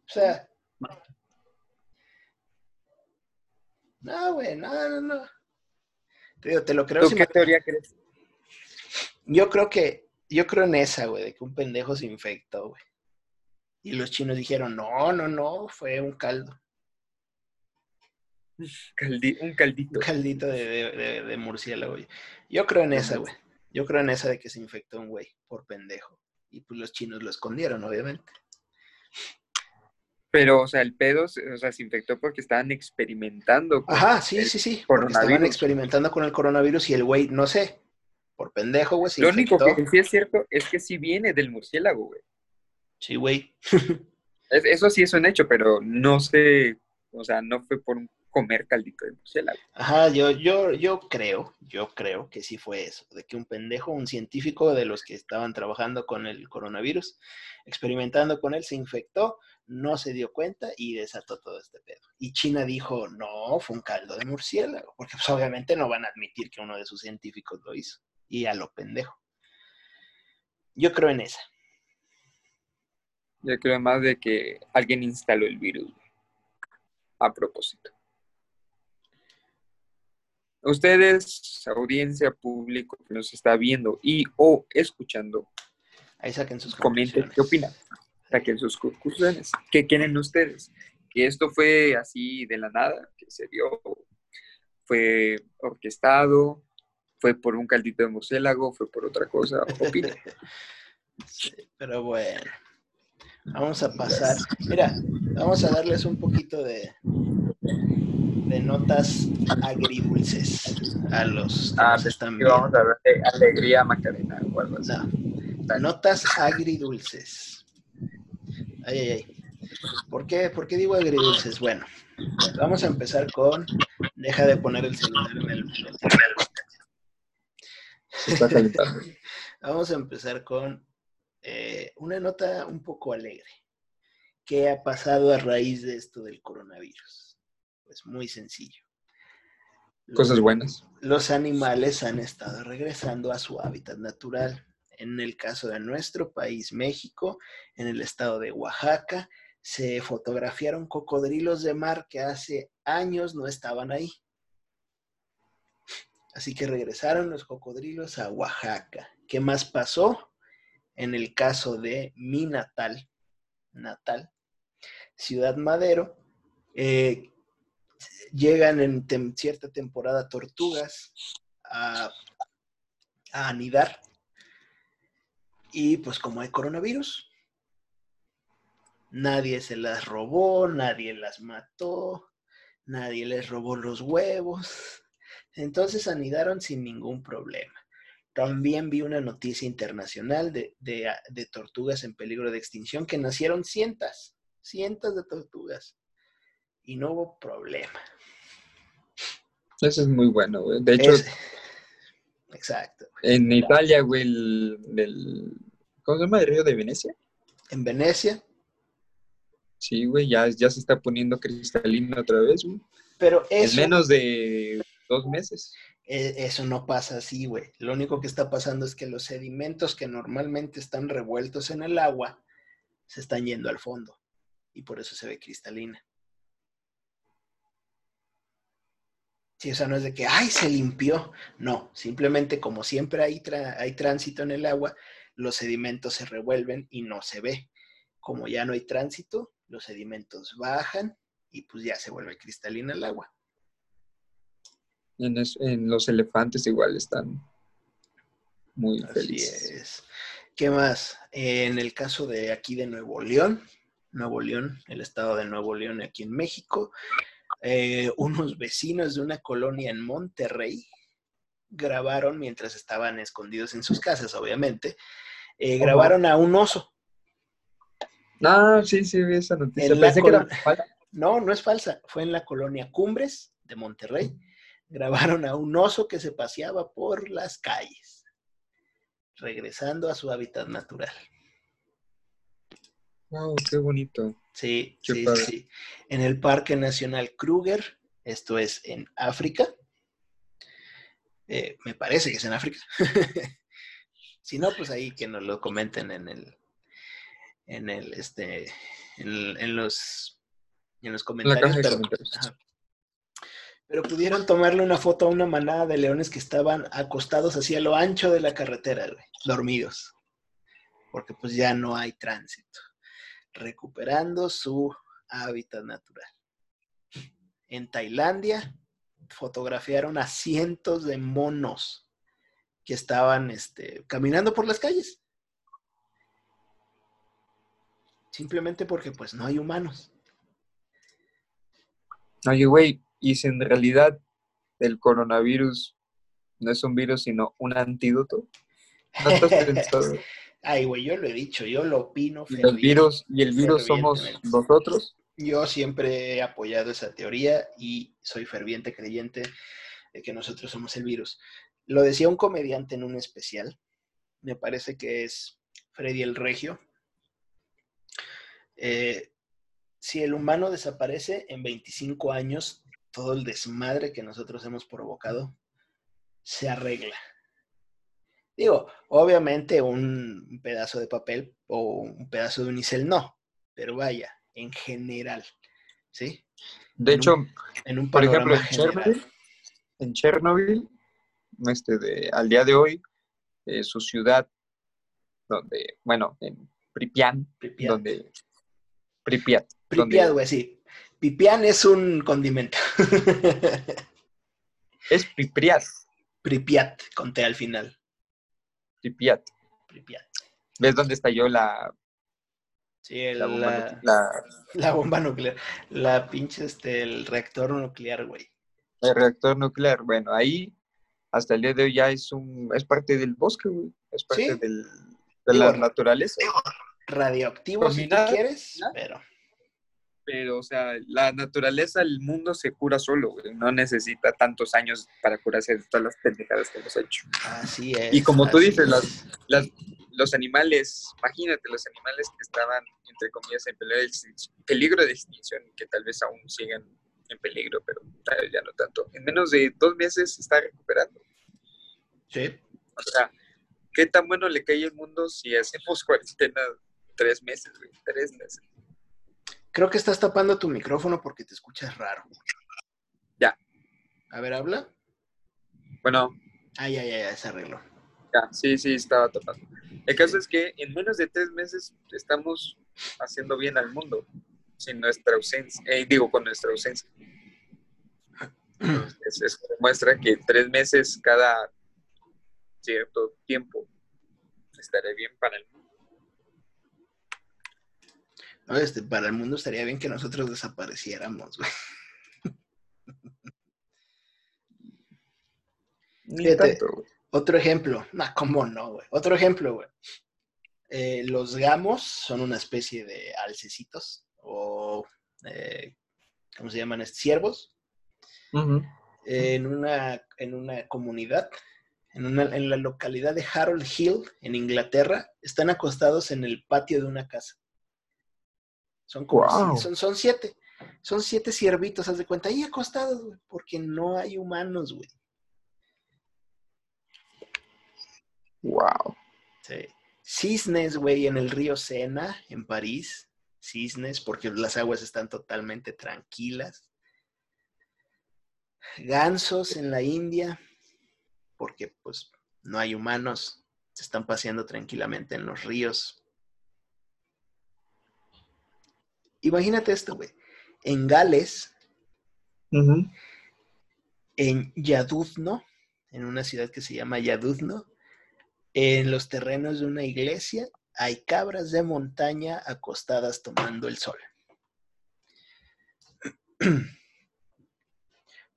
O sea. No, güey, no, no, no. Te, te lo creo. ¿Tú qué teoría crees? Yo creo que, yo creo en esa, güey, de que un pendejo se infectó, güey. Y los chinos dijeron, no, no, no, fue un caldo. un caldito. Un caldito de, de, de, murciélago, güey. Yo creo en esa, güey. Yo creo en esa de que se infectó un güey por pendejo. Y pues los chinos lo escondieron, obviamente. Pero, o sea, el pedo, o sea, se infectó porque estaban experimentando. Con Ajá, sí, sí, sí. Porque estaban experimentando con el coronavirus y el güey, no sé, por pendejo, güey. Lo único que sí es cierto es que sí viene del murciélago, güey. Sí, güey. Eso sí es un hecho, pero no sé, o sea, no fue por un comer caldito de murciélago. Ajá, yo, yo, yo creo, yo creo que sí fue eso, de que un pendejo, un científico de los que estaban trabajando con el coronavirus, experimentando con él, se infectó, no se dio cuenta y desató todo este pedo. Y China dijo, no, fue un caldo de murciélago, porque pues, obviamente no van a admitir que uno de sus científicos lo hizo. Y a lo pendejo. Yo creo en esa. Yo creo más de que alguien instaló el virus a propósito. Ustedes, audiencia, público que nos está viendo y o escuchando, ahí saquen sus comenten qué opinan, saquen sus conclusiones, qué quieren ustedes, que esto fue así de la nada, que se dio, fue orquestado, fue por un caldito de murciélago, fue por otra cosa, opinen. sí, pero bueno, vamos a pasar, mira, vamos a darles un poquito de, de notas agridulces a los que ah, están viendo. Vamos a ver de alegría Macarena o algo así. notas agridulces. Ay, ay, ay. ¿Por qué, ¿Por qué digo agridulces? Bueno, vamos a empezar con. Deja de poner el celular en el. Vamos a empezar con eh, una nota un poco alegre. ¿Qué ha pasado a raíz de esto del coronavirus? Pues muy sencillo. Cosas buenas. Los animales han estado regresando a su hábitat natural. En el caso de nuestro país, México, en el estado de Oaxaca, se fotografiaron cocodrilos de mar que hace años no estaban ahí. Así que regresaron los cocodrilos a Oaxaca. ¿Qué más pasó? En el caso de mi natal, natal, Ciudad Madero, eh, llegan en cierta temporada tortugas a, anidar. Y pues como hay coronavirus, nadie se las robó, nadie las mató, nadie les robó los huevos. Entonces anidaron sin ningún problema. También vi una noticia internacional de, de, tortugas en peligro de extinción que nacieron cientos, cientos de tortugas y no hubo problema. Eso es muy bueno, güey. De hecho, Exacto. En Italia, güey, el, el- ¿cómo se llama? ¿El río de Venecia? En Venecia. Sí, güey, ya, ya se está poniendo cristalino otra vez, güey. Pero En eso, menos de dos meses. eh, eso no pasa así, güey. Lo único que está pasando es que los sedimentos que normalmente están revueltos en el agua se están yendo al fondo. Y por eso se ve cristalina. Sí, o sea, no es de que, ay, se limpió. No, simplemente como siempre hay, hay tránsito en el agua, los sedimentos se revuelven y no se ve. Como ya no hay tránsito, los sedimentos bajan y pues ya se vuelve cristalina el agua. En, es- en los elefantes igual están muy Así felices. es. ¿Qué más? En el caso de aquí de Nuevo León, Nuevo León, el estado de Nuevo León aquí en México, eh, unos vecinos de una colonia en Monterrey grabaron mientras estaban escondidos en sus casas, obviamente, eh, grabaron a un oso. Ah, sí, sí, vi esa noticia. En la Pensé que era col- falsa. No, no es falsa, fue en la colonia Cumbres de Monterrey. Grabaron a un oso que se paseaba por las calles, regresando a su hábitat natural. Wow, qué bonito. Sí, Qué sí, sí, padre. sí. En el Parque Nacional Kruger, esto es en África. Eh, me parece que es en África. si no, pues ahí que nos lo comenten en el, en el, este, en, en los, en los comentarios. pero- comentarios. ajá. Pero pudieron tomarle una foto a una manada de leones que estaban acostados hacia lo ancho de la carretera, güey, dormidos. Porque pues ya no hay tránsito. Recuperando su hábitat natural. En Tailandia fotografiaron a cientos de monos que estaban este, caminando por las calles. Simplemente porque pues no hay humanos. Oye, güey, y si en realidad el coronavirus no es un virus, sino un antídoto. ¿No? Ay, güey, yo lo he dicho, yo lo opino. Y el virus, y el virus somos nosotros. Yo siempre he apoyado esa teoría y soy ferviente creyente de que nosotros somos el virus. Lo decía un comediante en un especial, me parece que es Freddy el Regio. Eh, si el humano desaparece en 25 años, todo el desmadre que nosotros hemos provocado se arregla. Digo, obviamente un pedazo de papel o un pedazo de unicel no, pero vaya, en general, ¿sí? De En hecho, un- En un por ejemplo, en. Chernobyl, en Chernobyl, este de, al día de hoy, eh, su ciudad, donde, bueno, en Pripyat, Pripyat. donde Pripyat, güey, sí. Pipián es un condimento. es Pripyat, Pripyat, con T al final. Pripyat. Pripyat. ¿Ves dónde estalló la, Sí, el- la bomba la, nuclear? La- la bomba nuclear. La pinche, este, el reactor nuclear, güey. el reactor nuclear? Bueno, ahí hasta el día de hoy ya es un, es parte del bosque, güey, es parte Sí. del, de la Digo, naturaleza. Radioactivo, si tú quieres, ¿no? pero Pero, o sea, la naturaleza, el mundo se cura solo, güey. No necesita tantos años para curarse de todas las pendejadas que hemos hecho. así es. Y como tú dices, las-. Las, los animales, imagínate, los animales que estaban, entre comillas, en peligro de, extinción, peligro de extinción, que tal vez aún sigan en peligro, pero tal vez ya no tanto. En menos de dos meses se está recuperando. Sí. O sea, ¿qué tan bueno le cae al mundo si hacemos cuarentena tres meses, güey? Tres meses. Creo que estás tapando tu micrófono porque te escuchas raro. Ya. A ver, habla. Bueno, Ay, ay, ay, ya se arregló. Ya, sí, sí, estaba tapando. El caso es que en menos de tres meses estamos haciendo bien al mundo, sin nuestra ausencia, eh, digo, con nuestra ausencia. Entonces, eso demuestra que tres meses cada cierto tiempo estaré bien para el mundo. No, este, para el mundo estaría bien que nosotros desapareciéramos, güey. Fíjate. tanto. Otro ejemplo. ¿cómo no, güey? Otro ejemplo, güey. Eh, los gamos son una especie de alcecitos o, eh, ¿cómo se llaman? estos? Ciervos. En, una, en una comunidad en, la localidad de Harold Hill, en Inglaterra, están acostados en el patio de una casa. Son como son, son siete. Son siete ciervitos, haz de cuenta, ahí acostados, güey, porque no hay humanos, güey. Wow. Sí. Cisnes, güey, en el río Sena, en París. Cisnes, porque las aguas están totalmente tranquilas. Gansos en la India, porque pues no hay humanos, se están paseando tranquilamente en los ríos. Imagínate esto, güey. En Gales, en Yaduzno, en una ciudad que se llama Yaduzno, en los terrenos de una iglesia hay cabras de montaña acostadas tomando el sol.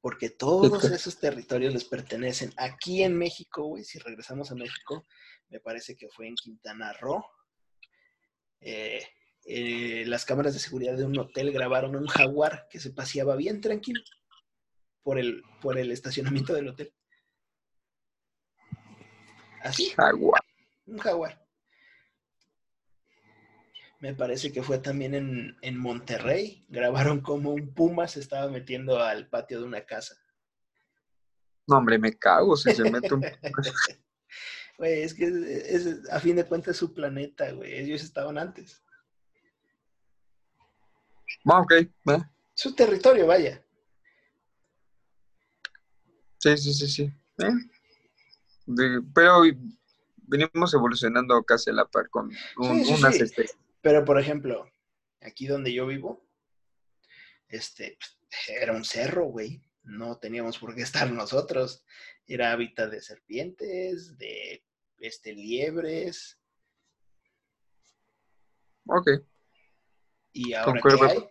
porque todos esos territorios les pertenecen. Aquí en México, güey, si regresamos a México, me parece que fue en Quintana Roo. Eh, eh, las cámaras de seguridad de un hotel grabaron un jaguar que se paseaba bien tranquilo por el, por el estacionamiento del hotel. Así. Jaguar. Un jaguar. Me parece que fue también en, Monterrey. Grabaron como un puma se estaba metiendo al patio de una casa. No, hombre, me cago si se mete un... Güey, es que es, a fin de cuentas es su planeta, güey. Ellos estaban antes. Ah, ok. Su territorio, vaya. Sí, sí, sí, sí. ¿Eh? pero venimos evolucionando casi a la par con unas especies. Pero, por ejemplo, aquí donde yo vivo, este, era un cerro, güey. No teníamos por qué estar nosotros. Era hábitat de serpientes, de este, liebres. Ok. Y ahora ¿qué hay?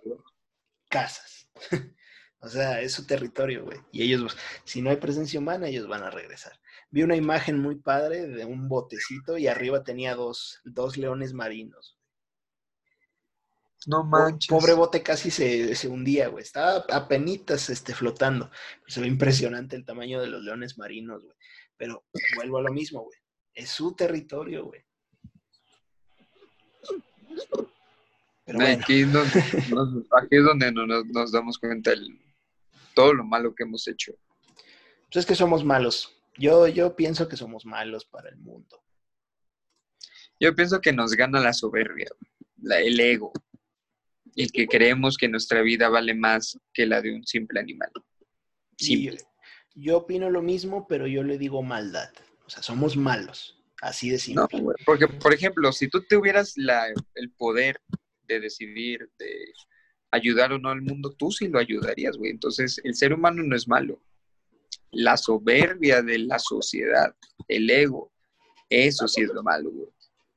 casas. o sea, es su territorio, güey. Y ellos, si no hay presencia humana, ellos van a regresar. Vi una imagen muy padre de un botecito y arriba tenía dos, dos leones marinos. No manches. Pobre bote casi se, hundía, güey. Estaba apenas este, flotando. Se ve impresionante el tamaño de los leones marinos, güey. Pero vuelvo a lo mismo, güey. Es su territorio, güey. Aquí, es donde nos, damos cuenta de todo lo malo que hemos hecho. Pues es que somos malos. Yo, yo pienso que somos malos para el mundo. Yo pienso que nos gana la soberbia, el ego y que creemos que nuestra vida vale más que la de un simple animal. Sí, yo opino lo mismo, pero yo le digo maldad. O sea, somos malos, así de simple. No, porque, por ejemplo, si tú tuvieras la, el poder de decidir, de ayudar o no al mundo, tú sí lo ayudarías, güey. Entonces, el ser humano no es malo. La soberbia de la sociedad, el ego, eso sí es lo malo, güey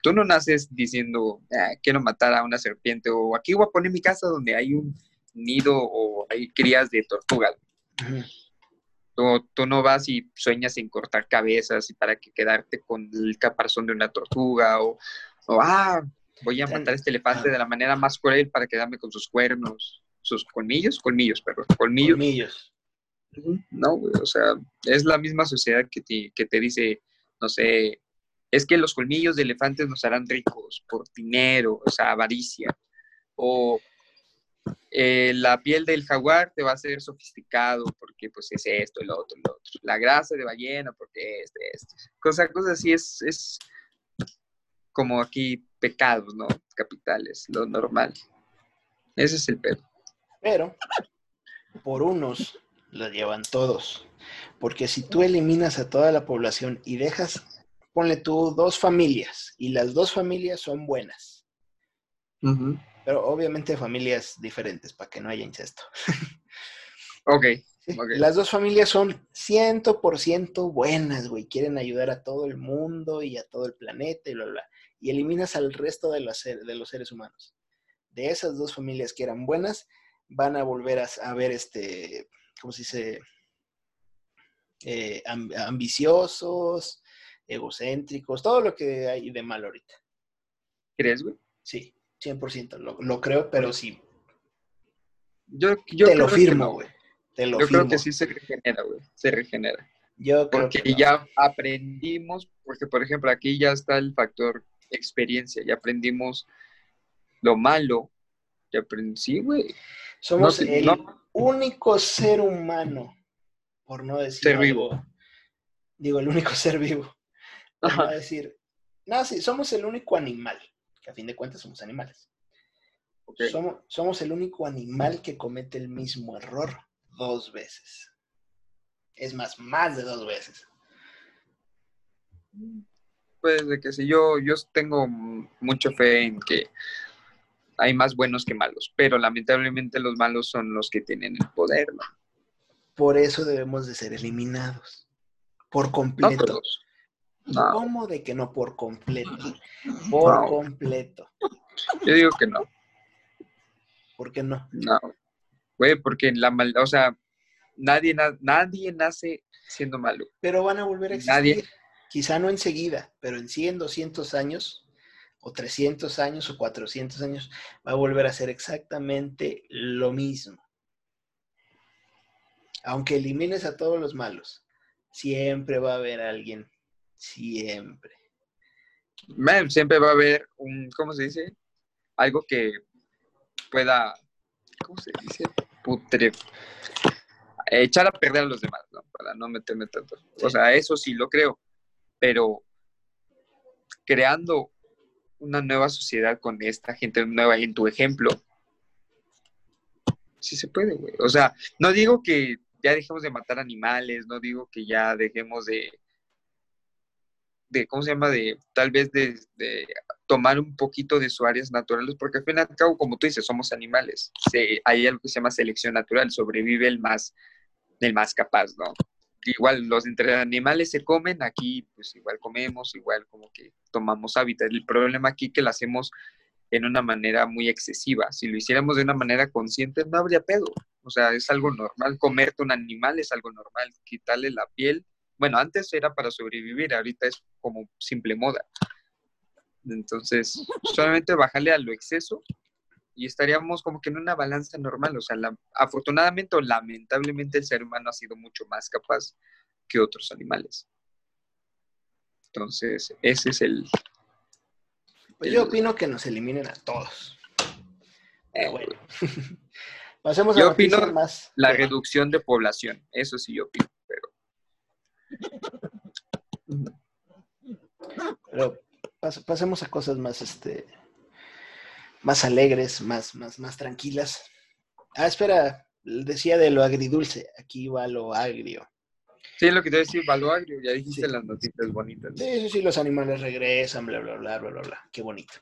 tú no naces diciendo, ah, quiero matar a una serpiente o aquí voy a poner mi casa donde hay un nido o hay crías de tortugas. tú, no vas y sueñas en cortar cabezas y para que quedarte con el caparazón de una tortuga o, ah, voy a matar a este elefante de la manera más cruel para quedarme con sus cuernos, sus colmillos, colmillos, perdón, colmillos. Colmillos. No, o sea, es la misma sociedad que que te dice, no sé, es que los colmillos de elefantes nos harán ricos por dinero, o sea, avaricia. O eh, la piel del jaguar te va a hacer sofisticado porque pues es esto, el otro, el otro. La grasa de ballena porque este, este. Cosas, cosas así es, es como aquí pecados, ¿no? Capitales, lo normal. Ese es el pedo. Pero por unos lo llevan todos. Porque si tú eliminas a toda la población y dejas ponle tú dos familias y las dos familias son buenas. Pero obviamente familias diferentes para que no haya incesto. ok. Las dos familias son 100% buenas, güey. Quieren ayudar a todo el mundo y a todo el planeta y bla, bla. Y eliminas al resto de los, de los seres humanos. De esas dos familias que eran buenas, van a volver a, ver este, ¿cómo se dice? Eh, ambiciosos, egocéntricos, todo lo que hay de mal ahorita. ¿Crees, güey? Sí, 100%, lo, lo creo, pero sí. Yo, yo Te lo firmo, güey. Te lo yo creo que sí se regenera, güey. Se regenera. Yo creo porque que no. ya aprendimos, porque por ejemplo aquí ya está el factor experiencia, ya aprendimos lo malo, ya aprendí, sí, güey, Somos no el no. único ser humano, por no decir Ser vivo. Digo, el único ser vivo. Por no decir, no, sí, somos el único animal, que a fin de cuentas somos animales. Somos, somos el único animal que comete el mismo error dos veces. Es más, más de dos veces. Pues de que si yo, yo tengo mucha fe en que hay más buenos que malos, pero lamentablemente los malos son los que tienen el poder, ¿no? Por eso debemos de ser eliminados. Por No completo. todos. No, ¿Cómo de que no por completo? Por completo. yo digo que no, ¿Por qué no? no. Güey, porque la mal, o sea, nadie, na- nadie nace siendo malo. Pero van a volver a existir. Nadie- Quizá no enseguida, pero en 100, 200 años, o 300 años, o 400 años, va a volver a ser exactamente lo mismo. Aunque elimines a todos los malos, siempre va a haber alguien. Siempre. Man, siempre va a haber un, ¿cómo se dice? Algo que pueda, ¿cómo se dice? Putre. Echar a perder a los demás, ¿no? Para no meterme tanto. O sea, eso sí lo creo. Pero creando una nueva sociedad con esta gente nueva en tu ejemplo, sí se puede, güey. O sea, no digo que ya dejemos de matar animales, no digo que ya dejemos de, de ¿cómo se llama? De tal vez de, de tomar un poquito de sus áreas naturales, porque al fin y al cabo, como tú dices, somos animales. Se- hay algo que se llama selección natural, sobrevive el más, el más capaz, ¿no? Igual los entre animales se comen, aquí pues igual comemos, igual como que tomamos hábitat. El problema aquí que lo hacemos en una manera muy excesiva. Si lo hiciéramos de una manera consciente, no habría pedo. O sea, es algo normal. Comerte un animal es algo normal. Quitarle la piel. Bueno, antes era para sobrevivir, ahorita es como simple moda. Entonces, solamente bajarle a lo exceso y estaríamos como que en una balanza normal. O sea, la- afortunadamente o lamentablemente el ser humano ha sido mucho más capaz que otros animales. Entonces, ese es el... Pues yo opino que nos eliminen a todos. Eh, bueno. Pasemos a Yo opino más. la reducción de población. Eso sí yo opino, pero... Pero pas- pasemos a cosas más, este, más alegres, más, más, más tranquilas. Ah, espera, decía de lo agridulce. Aquí va lo agrio. Sí, lo que te decía, Valo Agrio, ya dijiste Sí. las noticias bonitas. Sí, sí, sí, los animales regresan, bla, bla, bla, bla, bla, bla. Qué bonito.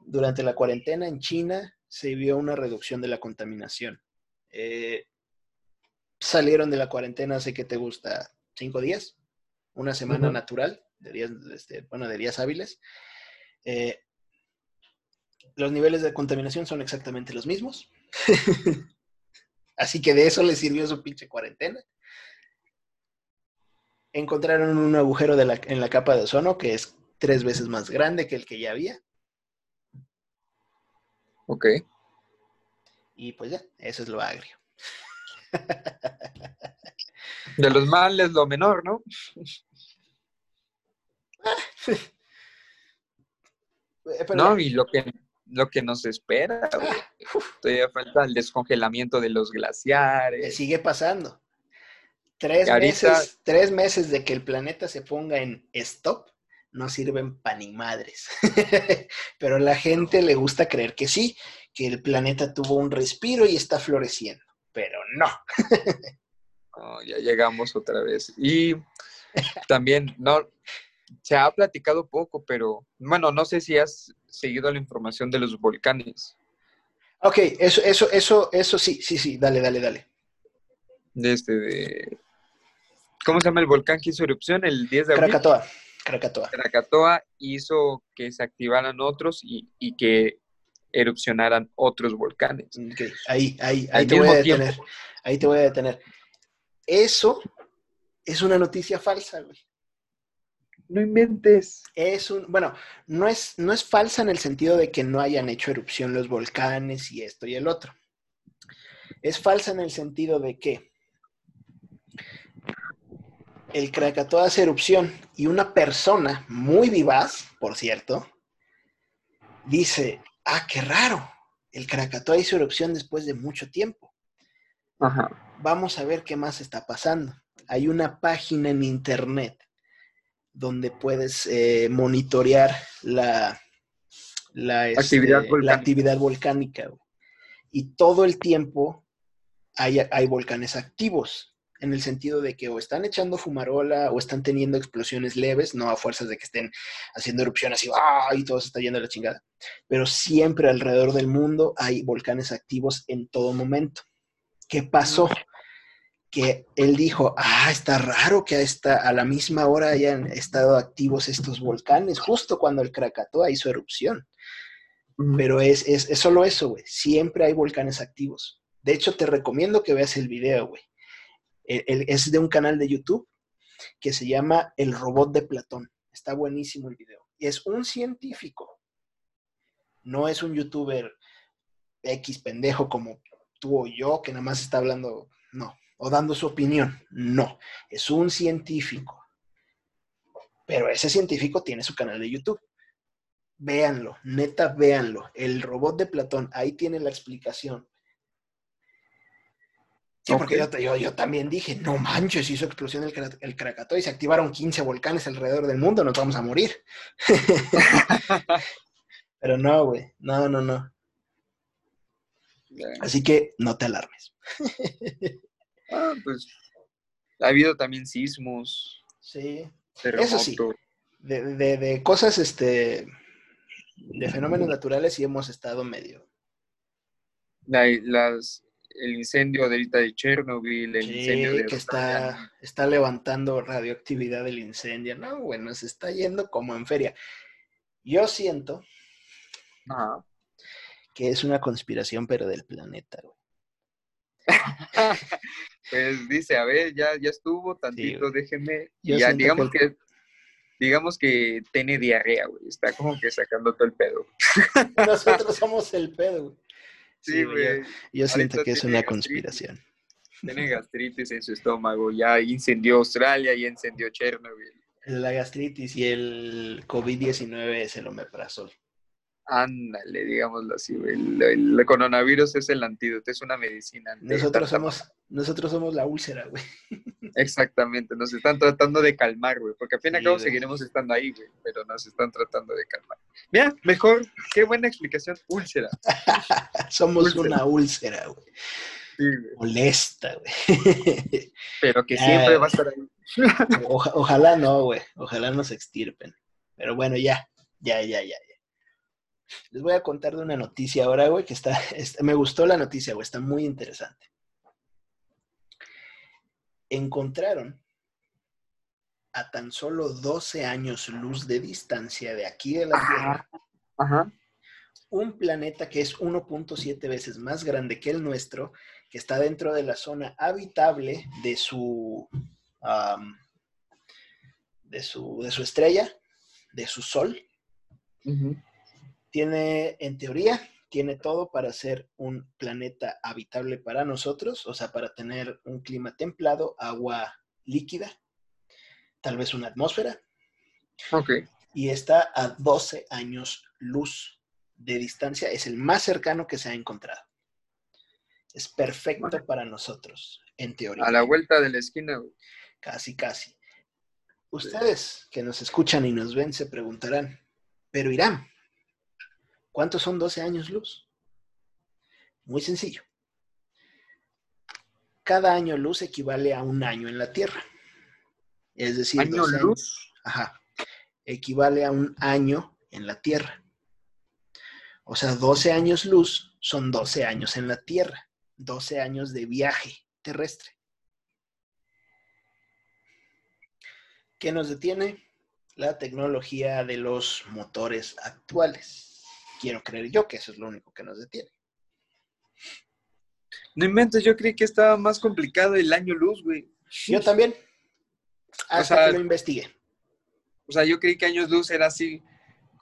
Durante la cuarentena en China se vio una reducción de la contaminación. Eh, salieron de la cuarentena hace que te gusta cinco días, una semana natural, de días, este, bueno, de días hábiles. Eh, los niveles de contaminación son exactamente los mismos. Así que de eso les sirvió su pinche cuarentena. Encontraron un agujero de la- en la capa de ozono que es tres veces más grande que el que ya había. Ok. Y pues ya, eso es lo agrio. De los males, lo menor, ¿no? Pero No, y lo que, lo que nos espera, güey. Todavía falta el descongelamiento de los glaciares. sigue pasando. Tres ahorita- meses, tres meses de que el planeta se ponga en stop no sirven pa' ni madres. Pero a la gente le gusta creer que sí, que el planeta tuvo un respiro y está floreciendo. Pero no. No, ya llegamos otra vez. Y también, no, se ha platicado poco, pero bueno, no sé si has seguido la información de los volcanes. Ok, eso, eso, eso, eso sí, sí, sí, dale, dale, dale. De este, de, ¿cómo se llama el volcán que hizo erupción? El 10 de abril. Krakatoa, Krakatoa. Krakatoa hizo que se activaran otros y, y que erupcionaran otros volcanes. Ok, Ahí, ahí, ahí Al te voy a tiempo. detener. Ahí te voy a detener. Eso es una noticia falsa, güey. No inventes. Es un, bueno, no es, no es falsa en el sentido de que no hayan hecho erupción los volcanes y esto y el otro. Es falsa en el sentido de que el Krakatoa hace erupción y una persona muy vivaz, por cierto, dice, ah, qué raro, el Krakatoa hizo erupción después de mucho tiempo. Vamos a ver qué más está pasando. Hay una página en internet donde puedes eh, monitorear la, la, actividad, este, volcánica. La actividad volcánica. Y todo el tiempo hay, hay volcanes activos en el sentido de que o están echando fumarola o están teniendo explosiones leves, no a fuerzas de que estén haciendo erupciones y, ¡ah! y todo se está yendo a la chingada. Pero siempre alrededor del mundo hay volcanes activos en todo momento. ¿Qué pasó? Que él dijo, ah, está raro que a, esta, a la misma hora hayan estado activos estos volcanes, justo cuando el Krakatoa hizo erupción. Pero es, es, es solo eso, güey. Siempre hay volcanes activos. De hecho, te recomiendo que veas el video, güey es de un canal de YouTube que se llama El Robot de Platón. Está buenísimo el video. Es un científico. No es un youtuber X pendejo como tú o yo que nada más está hablando, no, o dando su opinión. No, es un científico. Pero ese científico tiene su canal de YouTube. Véanlo, neta, véanlo. El robot de Platón, ahí tiene la explicación Sí, porque yo, también dije, no manches, hizo explosión el, el Krakatoa y se activaron 15 volcanes alrededor del mundo, nos vamos a morir. Pero no, güey, no, no, no. Así que no te alarmes. ah, pues ha habido también sismos. Sí, eso sí. De, de, de cosas, este, de fenómenos naturales sí hemos estado medio. las, el incendio de ahorita de Chernobyl, el incendio de... que está, está levantando radioactividad del incendio. No, bueno, se está yendo como en feria. Yo siento que es una conspiración, pero del planeta, pues dice, a ver, ya, ya estuvo tantito, déjeme. ya, digamos que, digamos que tiene diarrea, güey. Está como que sacando todo el pedo. Nosotros somos el pedo, güey. Sí, güey. Yo, siento que es una conspiración. Tiene gastritis en su estómago, ya incendió Australia, y incendió Chernobyl. La gastritis y el COVID-19 es el omeprazol. Ándale, digámoslo así, güey. El, coronavirus es el antídoto, es una medicina. Nosotros somos, nosotros somos la úlcera, güey. Exactamente, nos están tratando de calmar, güey, porque al fin y al cabo seguiremos estando ahí, güey, pero nos están tratando de calmar. Mira, mejor, qué buena explicación, úlcera. somos una úlcera, güey. Sí, Molesta, güey. Pero que siempre va a estar ahí. ojalá no, güey. Ojalá nos extirpen. Pero bueno, ya, ya, ya, ya. Les voy a contar de una noticia ahora, güey, que está, me gustó la noticia, güey, está muy interesante. Encontraron a tan solo 12 años luz de distancia de aquí de la Tierra, un planeta que es 1.7 veces más grande que el nuestro, que está dentro de la zona habitable de su, de su, de su estrella, de su sol. Tiene, en teoría, tiene todo para ser un planeta habitable para nosotros, o sea, para tener un clima templado, agua líquida, tal vez una atmósfera. Ok. Y está a 12 años luz de distancia, es el más cercano que se ha encontrado. Es perfecto para nosotros, en teoría. A la vuelta de la esquina. Casi, casi. Ustedes que nos escuchan y nos ven se preguntarán, pero Irán, ¿Cuántos son 12 años luz? Muy sencillo. Cada año luz equivale a un año en la Tierra. Es decir, ¿Año luz? ajá, equivale a un año en la Tierra. O sea, 12 años luz son 12 años en la Tierra, 12 años de viaje terrestre. ¿Qué nos detiene? La tecnología de los motores actuales quiero creer yo que eso es lo único que nos detiene. No inventes, yo creí que estaba más complicado el año luz, güey. Yo también. Hasta que lo investigué. O sea, yo creí que años luz era así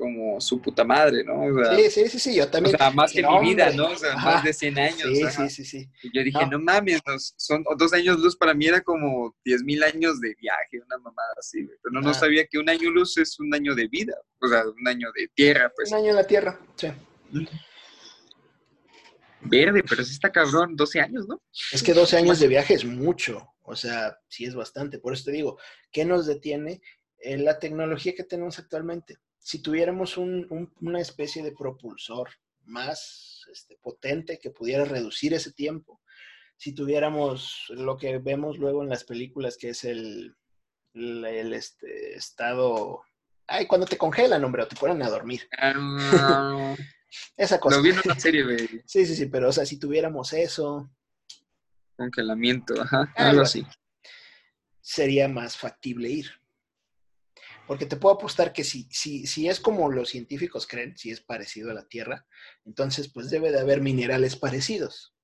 como su puta madre, ¿no? sí, sí, sí, sí, yo también. O sea, más que mi vida, ¿no? O sea, más de 100 años. Sí, sí, sí, sí. Y yo dije, no, mames, son dos años luz para mí era como 10 mil años de viaje, una mamada así, Pero no, no ah. sabía que un año luz es un año de vida, o sea, un año de tierra, pues. Un año en la tierra, sí. Verde, pero sí está cabrón, 12 años, ¿no? Es que 12 años de viaje es mucho, o sea, sí es bastante. Por eso te digo, ¿qué nos detiene? la tecnología que tenemos actualmente. Si tuviéramos una especie de propulsor más este, potente que pudiera reducir ese tiempo, si tuviéramos lo que vemos luego en las películas, que es el, el, este, estado... Ay, cuando te congelan, hombre, o te ponen a dormir. Ah, Esa cosa. Lo vi en una serie, güey. Sí, sí, sí, pero, o sea, si tuviéramos eso... Congelamiento, ajá, algo así. Sería más factible ir. Porque te puedo apostar que si, si, si es como los científicos creen, si es parecido a la Tierra, entonces pues debe de haber minerales parecidos.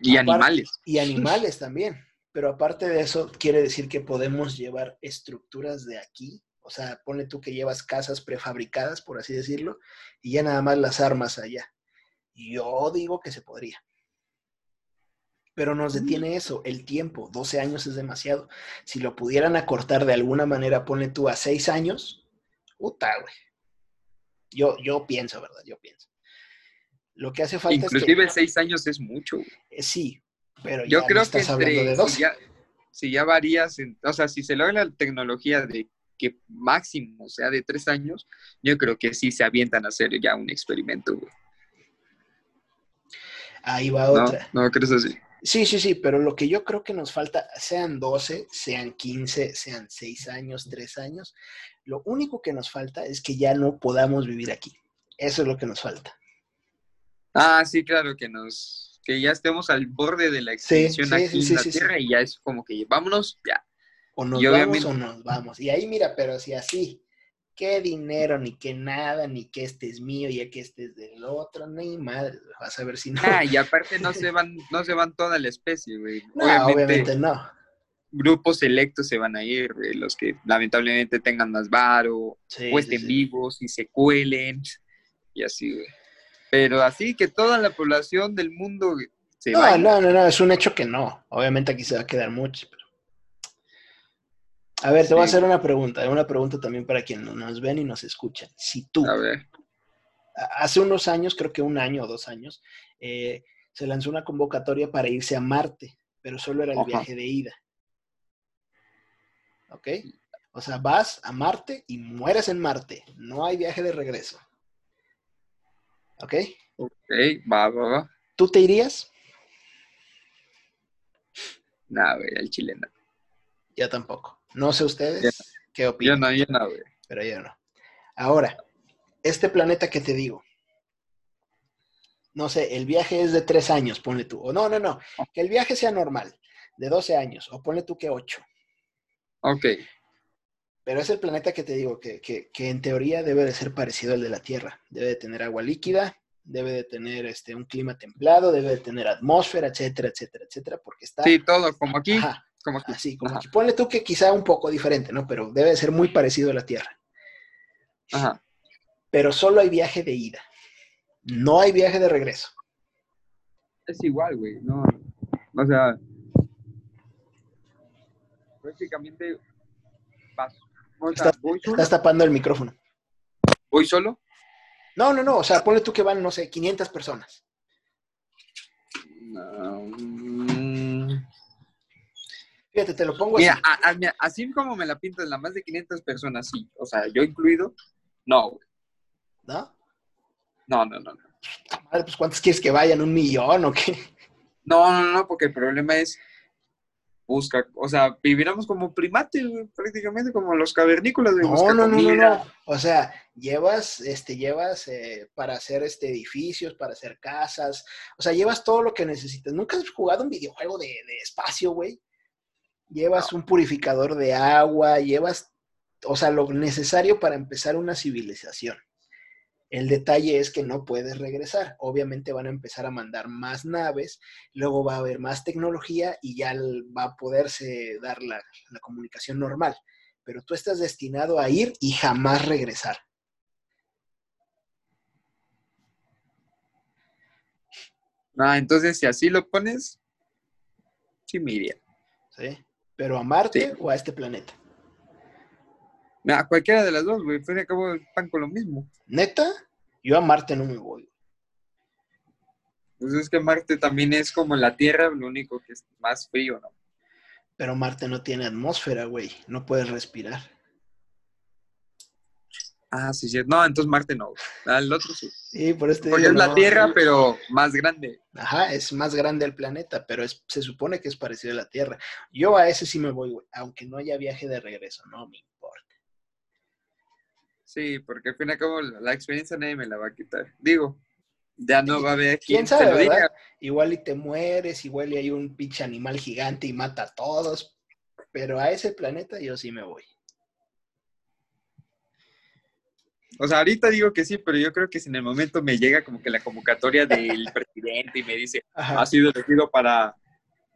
Y animales. Y animales también. Pero aparte de eso, quiere decir que podemos llevar estructuras de aquí. O sea, pone tú que llevas casas prefabricadas, por así decirlo, y ya nada más las armas allá. Yo digo que se podría. Pero nos detiene eso, el tiempo. 12 años es demasiado. Si lo pudieran acortar de alguna manera, ponle tú a 6 años, puta, güey. Yo, yo pienso, ¿verdad? Yo pienso. Lo que hace falta Inclusive es que, 6 años es mucho. Eh, sí, pero yo creo que entre, Si, ya, si ya varías, o sea, si se logra la tecnología de que máximo sea de 3 años, yo creo que sí se avientan a hacer ya un experimento, güey. Ahí va otra. No, no crees así. Sí, sí, sí, pero lo que yo creo que nos falta, sean 12, sean 15, sean 6 años, 3 años, lo único que nos falta es que ya no podamos vivir aquí. Eso es lo que nos falta. Ah, sí, claro, que nos, que ya estemos al borde de la extinción aquí en la Tierra y ya es como que vámonos, ya. O nos vamos o nos vamos. Y ahí mira, pero si así, qué dinero, ni qué nada, ni que este es mío, ya que este es del otro, ni madre, vas a ver si no. Ah, y aparte no se van, no se van toda la especie, güey. No, obviamente, no. Grupos selectos se van a ir, güey, los que lamentablemente tengan más varo, o estén vivos y se cuelen, y así, güey. Pero así que toda la población del mundo se no, No, no, no, es un hecho que no. Obviamente aquí se va a quedar mucho, pero a ver, te voy a hacer una pregunta, una pregunta también para quienes nos ven y nos escuchan. Si tú, hace unos años, creo que un año o dos años, eh, se lanzó una convocatoria para irse a Marte, pero solo era el viaje de ida. ¿Ok? O sea, vas a Marte y mueres en Marte. No hay viaje de regreso. ¿Ok? Ok, va, va, va. ¿Tú te irías? No, güey, el chileno. Yo tampoco. No sé ustedes qué opinan. Güey. Pero yo no. Ahora, este planeta que te digo, no sé, el viaje es de tres años, ponle tú. O no, no, no, que el viaje sea normal, de 12 años, o ponle tú que ocho. Ok. Pero es el planeta que te digo, que, que, que, en teoría debe de ser parecido al de la Tierra. Debe de tener agua líquida, debe de tener este, un clima templado, debe de tener atmósfera, etcétera, etcétera, etcétera, porque está... Sí, todo como aquí. Como Así, como aquí. Ponle tú que quizá un poco diferente, ¿no? Pero debe ser muy parecido a la Tierra. Ajá. Pero solo hay viaje de ida. No hay viaje de regreso. Es igual, güey. No, o sea, prácticamente paso. estás, tapando el micrófono. ¿Voy solo? No, no, no. O sea, ponle tú que van, no sé, 500 personas. No, Fíjate, te lo pongo así. Mira, así como me la pintas, la más de 500 personas, sí. O sea, yo incluido, no, ¿No? No, no, no. Madre, pues ¿cuántos quieres que vayan? ¿Un millón o qué? No, no, no, porque el problema es busca, o sea, viviéramos como primates, prácticamente como los cavernícolas. De no, no, no, no, no, o sea, llevas, este, llevas eh, para hacer este edificios, para hacer casas, o sea, llevas todo lo que necesitas. ¿Nunca has jugado un videojuego de, de espacio, güey? llevas un purificador de agua, llevas, o sea, lo necesario para empezar una civilización. El detalle es que no puedes regresar. Obviamente van a empezar a mandar más naves, luego va a haber más tecnología y ya va a poderse dar la, comunicación normal. Pero tú estás destinado a ir y jamás regresar. Ah, entonces si así lo pones, sí me iría. Sí. ¿Pero a Marte Sí. o a este planeta? A cualquiera de las dos, güey. Fin y cabo pan con lo mismo. ¿Neta? Yo a Marte no me voy. Pues es que Marte también es como la Tierra, lo único que es más frío, ¿no? Pero Marte no tiene atmósfera, güey. No puedes respirar. Ah, sí, sí. No, entonces Marte no. Al otro sí. Sí, por este Porque es la Tierra, pero más grande. Ajá, es más grande el planeta, pero es, se supone que es parecido a la Tierra. Yo a ese sí me voy, güey. Aunque no haya viaje de regreso, no me importa. Sí, porque al fin y al cabo la experiencia nadie me la va a quitar. Digo, ya no va a haber ¿Quién quien sabe, se lo diga. Igual y te mueres, igual y hay un pinche animal gigante y mata a todos. Pero a ese planeta yo sí me voy. O sea, ahorita digo que sí, pero yo creo que si en el momento me llega como que la convocatoria del presidente y me dice, ha sido elegido para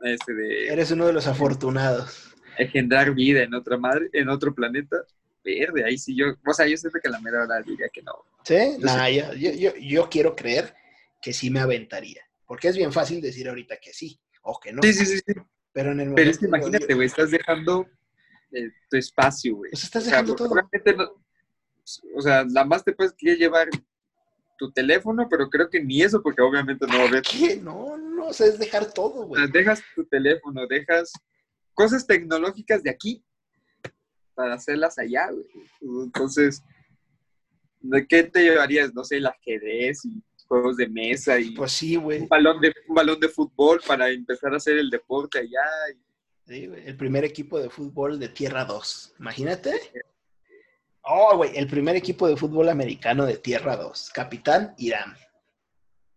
este de Eres uno de los afortunados. engendrar vida en otra madre, en otro planeta, verde, ahí sí yo, o sea, yo siento que la mera hora diría que no. ¿Sí? Yo Nah, yo, yo, yo, quiero creer que sí me aventaría. Porque es bien fácil decir ahorita que sí o que no. Sí, sí, sí, sí. Pero en el Pero es que momento, imagínate, güey, estás dejando eh, tu espacio, güey. Pues estás O sea, dejando todo. no- o sea, nada más te puedes querer llevar tu teléfono, pero creo que ni eso, porque obviamente no va a haber. ¿Qué? No, no, o sea, es dejar todo, O güey. sea, dejas tu teléfono, dejas cosas tecnológicas de aquí para hacerlas allá, güey. Entonces, ¿de qué te llevarías? No sé, el ajedrez y juegos de mesa y Pues sí, güey. un balón de un balón de fútbol para empezar a hacer el deporte allá. y- Sí, güey, El primer equipo de fútbol de Tierra 2. Imagínate. Oh, güey, el primer equipo de fútbol americano de Tierra 2. Capitán Irán.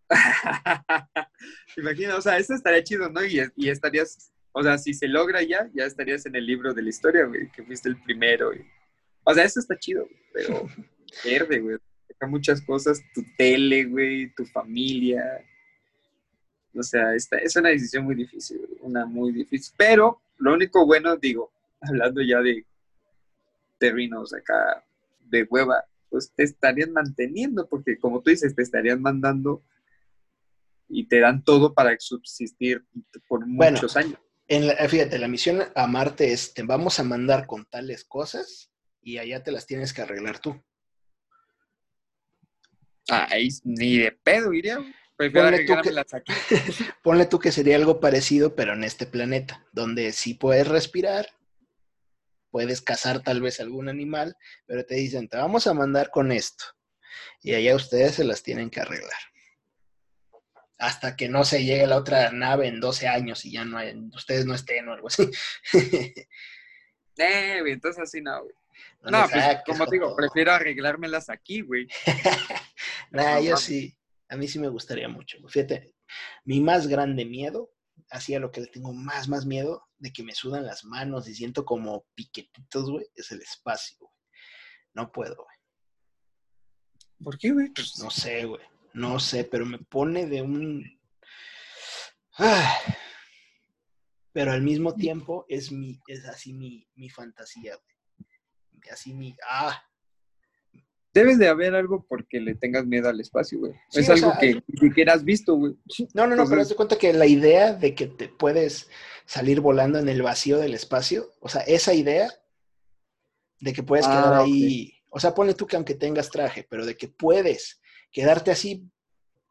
Imagina, o sea, eso estaría chido, ¿no? Y, y estarías, o sea, si se logra ya, ya estarías en el libro de la historia, güey, que fuiste el primero. o sea, eso está chido, güey, pero verde, güey. Muchas cosas, tu tele, güey, tu familia. O sea, esta, es una decisión muy difícil, una muy difícil. Pero lo único bueno, digo, hablando ya de terrenos acá de hueva, pues te estarían manteniendo, porque como tú dices, te estarían mandando y te dan todo para subsistir por Bueno. muchos años. En la- fíjate, la misión a Marte es, te vamos a mandar con tales cosas y allá te las tienes que arreglar tú. Ahí ni de pedo iría. Ponle tú que- arreglármelas aquí. Ponle tú que sería algo parecido, pero en este planeta, donde sí puedes respirar, puedes cazar tal vez algún animal, pero te dicen, te vamos a mandar con esto. Y allá ustedes se las tienen que arreglar. Hasta que no se llegue la otra nave en 12 años y ya no hay- ustedes no estén o algo así. Eh, güey, entonces así no, güey. No No, pues saques, como digo, prefiero arreglármelas aquí, güey. Nah, No yo sí, a mí sí me gustaría mucho. Fíjate, mi más grande miedo, así a lo que le tengo más, más miedo, de que me sudan las manos y siento como piquetitos, güey, es el espacio, güey. No puedo, güey. ¿Por qué, güey? Pues, No sé, güey. No sé, pero me pone de un... Ah. Pero al mismo tiempo es mi, es así mi, mi fantasía, güey. Así mi... Ah, Debes de haber algo porque le tengas miedo al espacio, güey. Sí, es algo sea, que ni siquiera has visto, güey. No, no, no, pero Entonces- de cuenta que la idea de que te puedes salir volando en el vacío del espacio, o sea, esa idea de que puedes Ah, quedar ok. ahí, o sea, ponle tú que aunque tengas traje, pero de que puedes quedarte así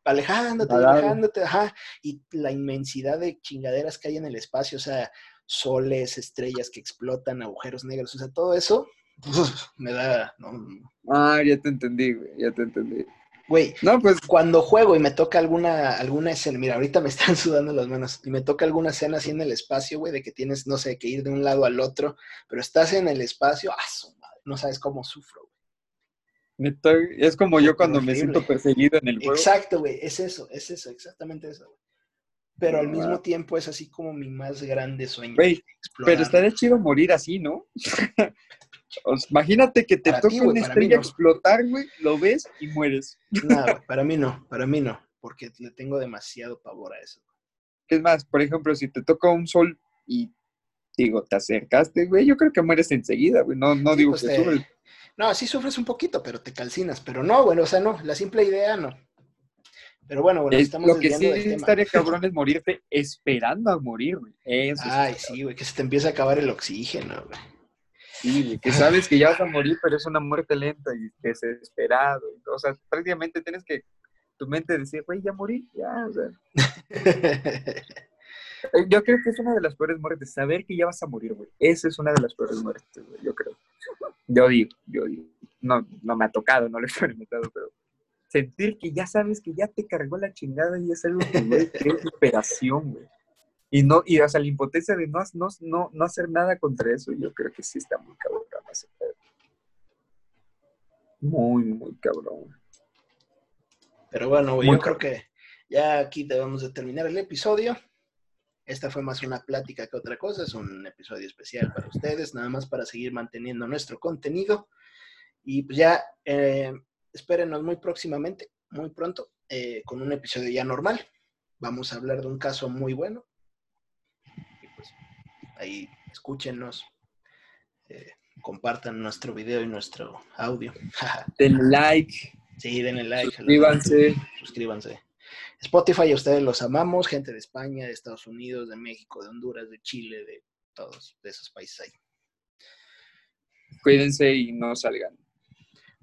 alejándote, alejándote, ajá, y la inmensidad de chingaderas que hay en el espacio, o sea, soles, estrellas que explotan, agujeros negros, o sea, todo eso me da, no, Ah, ya te entendí, güey. Ya te entendí. güey, No, pues cuando juego y me toca alguna, alguna escena, mira, ahorita me están sudando las manos, y me toca alguna escena así en el espacio, güey, de que tienes, no sé, que ir de un lado al otro, pero estás en el espacio, ¡ah, su madre! No sabes cómo sufro, güey. neta, es como yo cuando me siento perseguido en el juego. Exacto, güey, es eso, es eso, exactamente eso, güey. Pero al mismo tiempo es así como mi más grande sueño. Güey. Pero estaría chido morir así, ¿no? Imagínate que te Para güey, una estrella no. explotar, güey, lo ves y mueres. No, para mí no, para mí no, porque le tengo demasiado pavor a eso. Es más, por ejemplo, si te toca un sol y digo, te acercaste, güey, yo creo que mueres enseguida, güey. No, no Sí, digo pues que te- sufres. No, sí sufres un poquito, pero te calcinas. Pero no, bueno, o sea, no, la simple idea no. Pero bueno, bueno, Es- estamos lo que sí tema. estaría cabrón es morirte esperando a morir, güey. Eso Ay, sí, güey, que se te empieza a acabar el oxígeno, güey. Sí, que sabes que ya vas a morir, pero es una muerte lenta y desesperado. O sea, prácticamente tienes que tu mente decir, güey, ya morí, ya. O sea, Eh, yo creo que es una de las peores muertes, saber que ya vas a morir, güey. Esa es una de las peores muertes, güey, yo creo. Yo digo, yo digo. No, no me ha tocado, no lo he experimentado, pero sentir que ya sabes que ya te cargó la chingada y es algo que, güey, qué desesperación, güey. Y no, y o sea, la impotencia de no, no, no, no hacer nada contra eso, yo creo que sí está muy cabrón. Muy, muy cabrón. Pero bueno, güey, yo creo que ya aquí debemos de terminar el episodio. Esta fue más una plática que otra cosa, es un episodio especial para ustedes, nada más para seguir manteniendo nuestro contenido. Y pues ya eh, espérenos muy próximamente, muy pronto, eh, con un episodio ya normal. Vamos a hablar de un caso muy bueno. Ahí escúchenos, eh, compartan nuestro video y nuestro audio. Den like, sí, denle like. suscríbanse. suscríbanse. Spotify, a ustedes los amamos, gente de España, de Estados Unidos, de México, de Honduras, de Chile, de todos de esos países ahí. Cuídense y no salgan.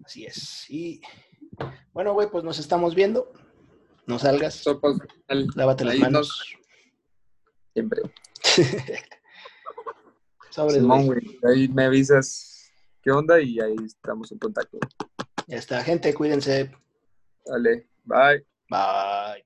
Así es. Y bueno, güey, pues nos estamos viendo. No salgas, Sopas, lávate las manos. nos- siempre. Sobres, Simón, güey. Ahí me avisas qué onda y ahí estamos en contacto. Ya está, gente, cuídense. Dale, bye. Bye.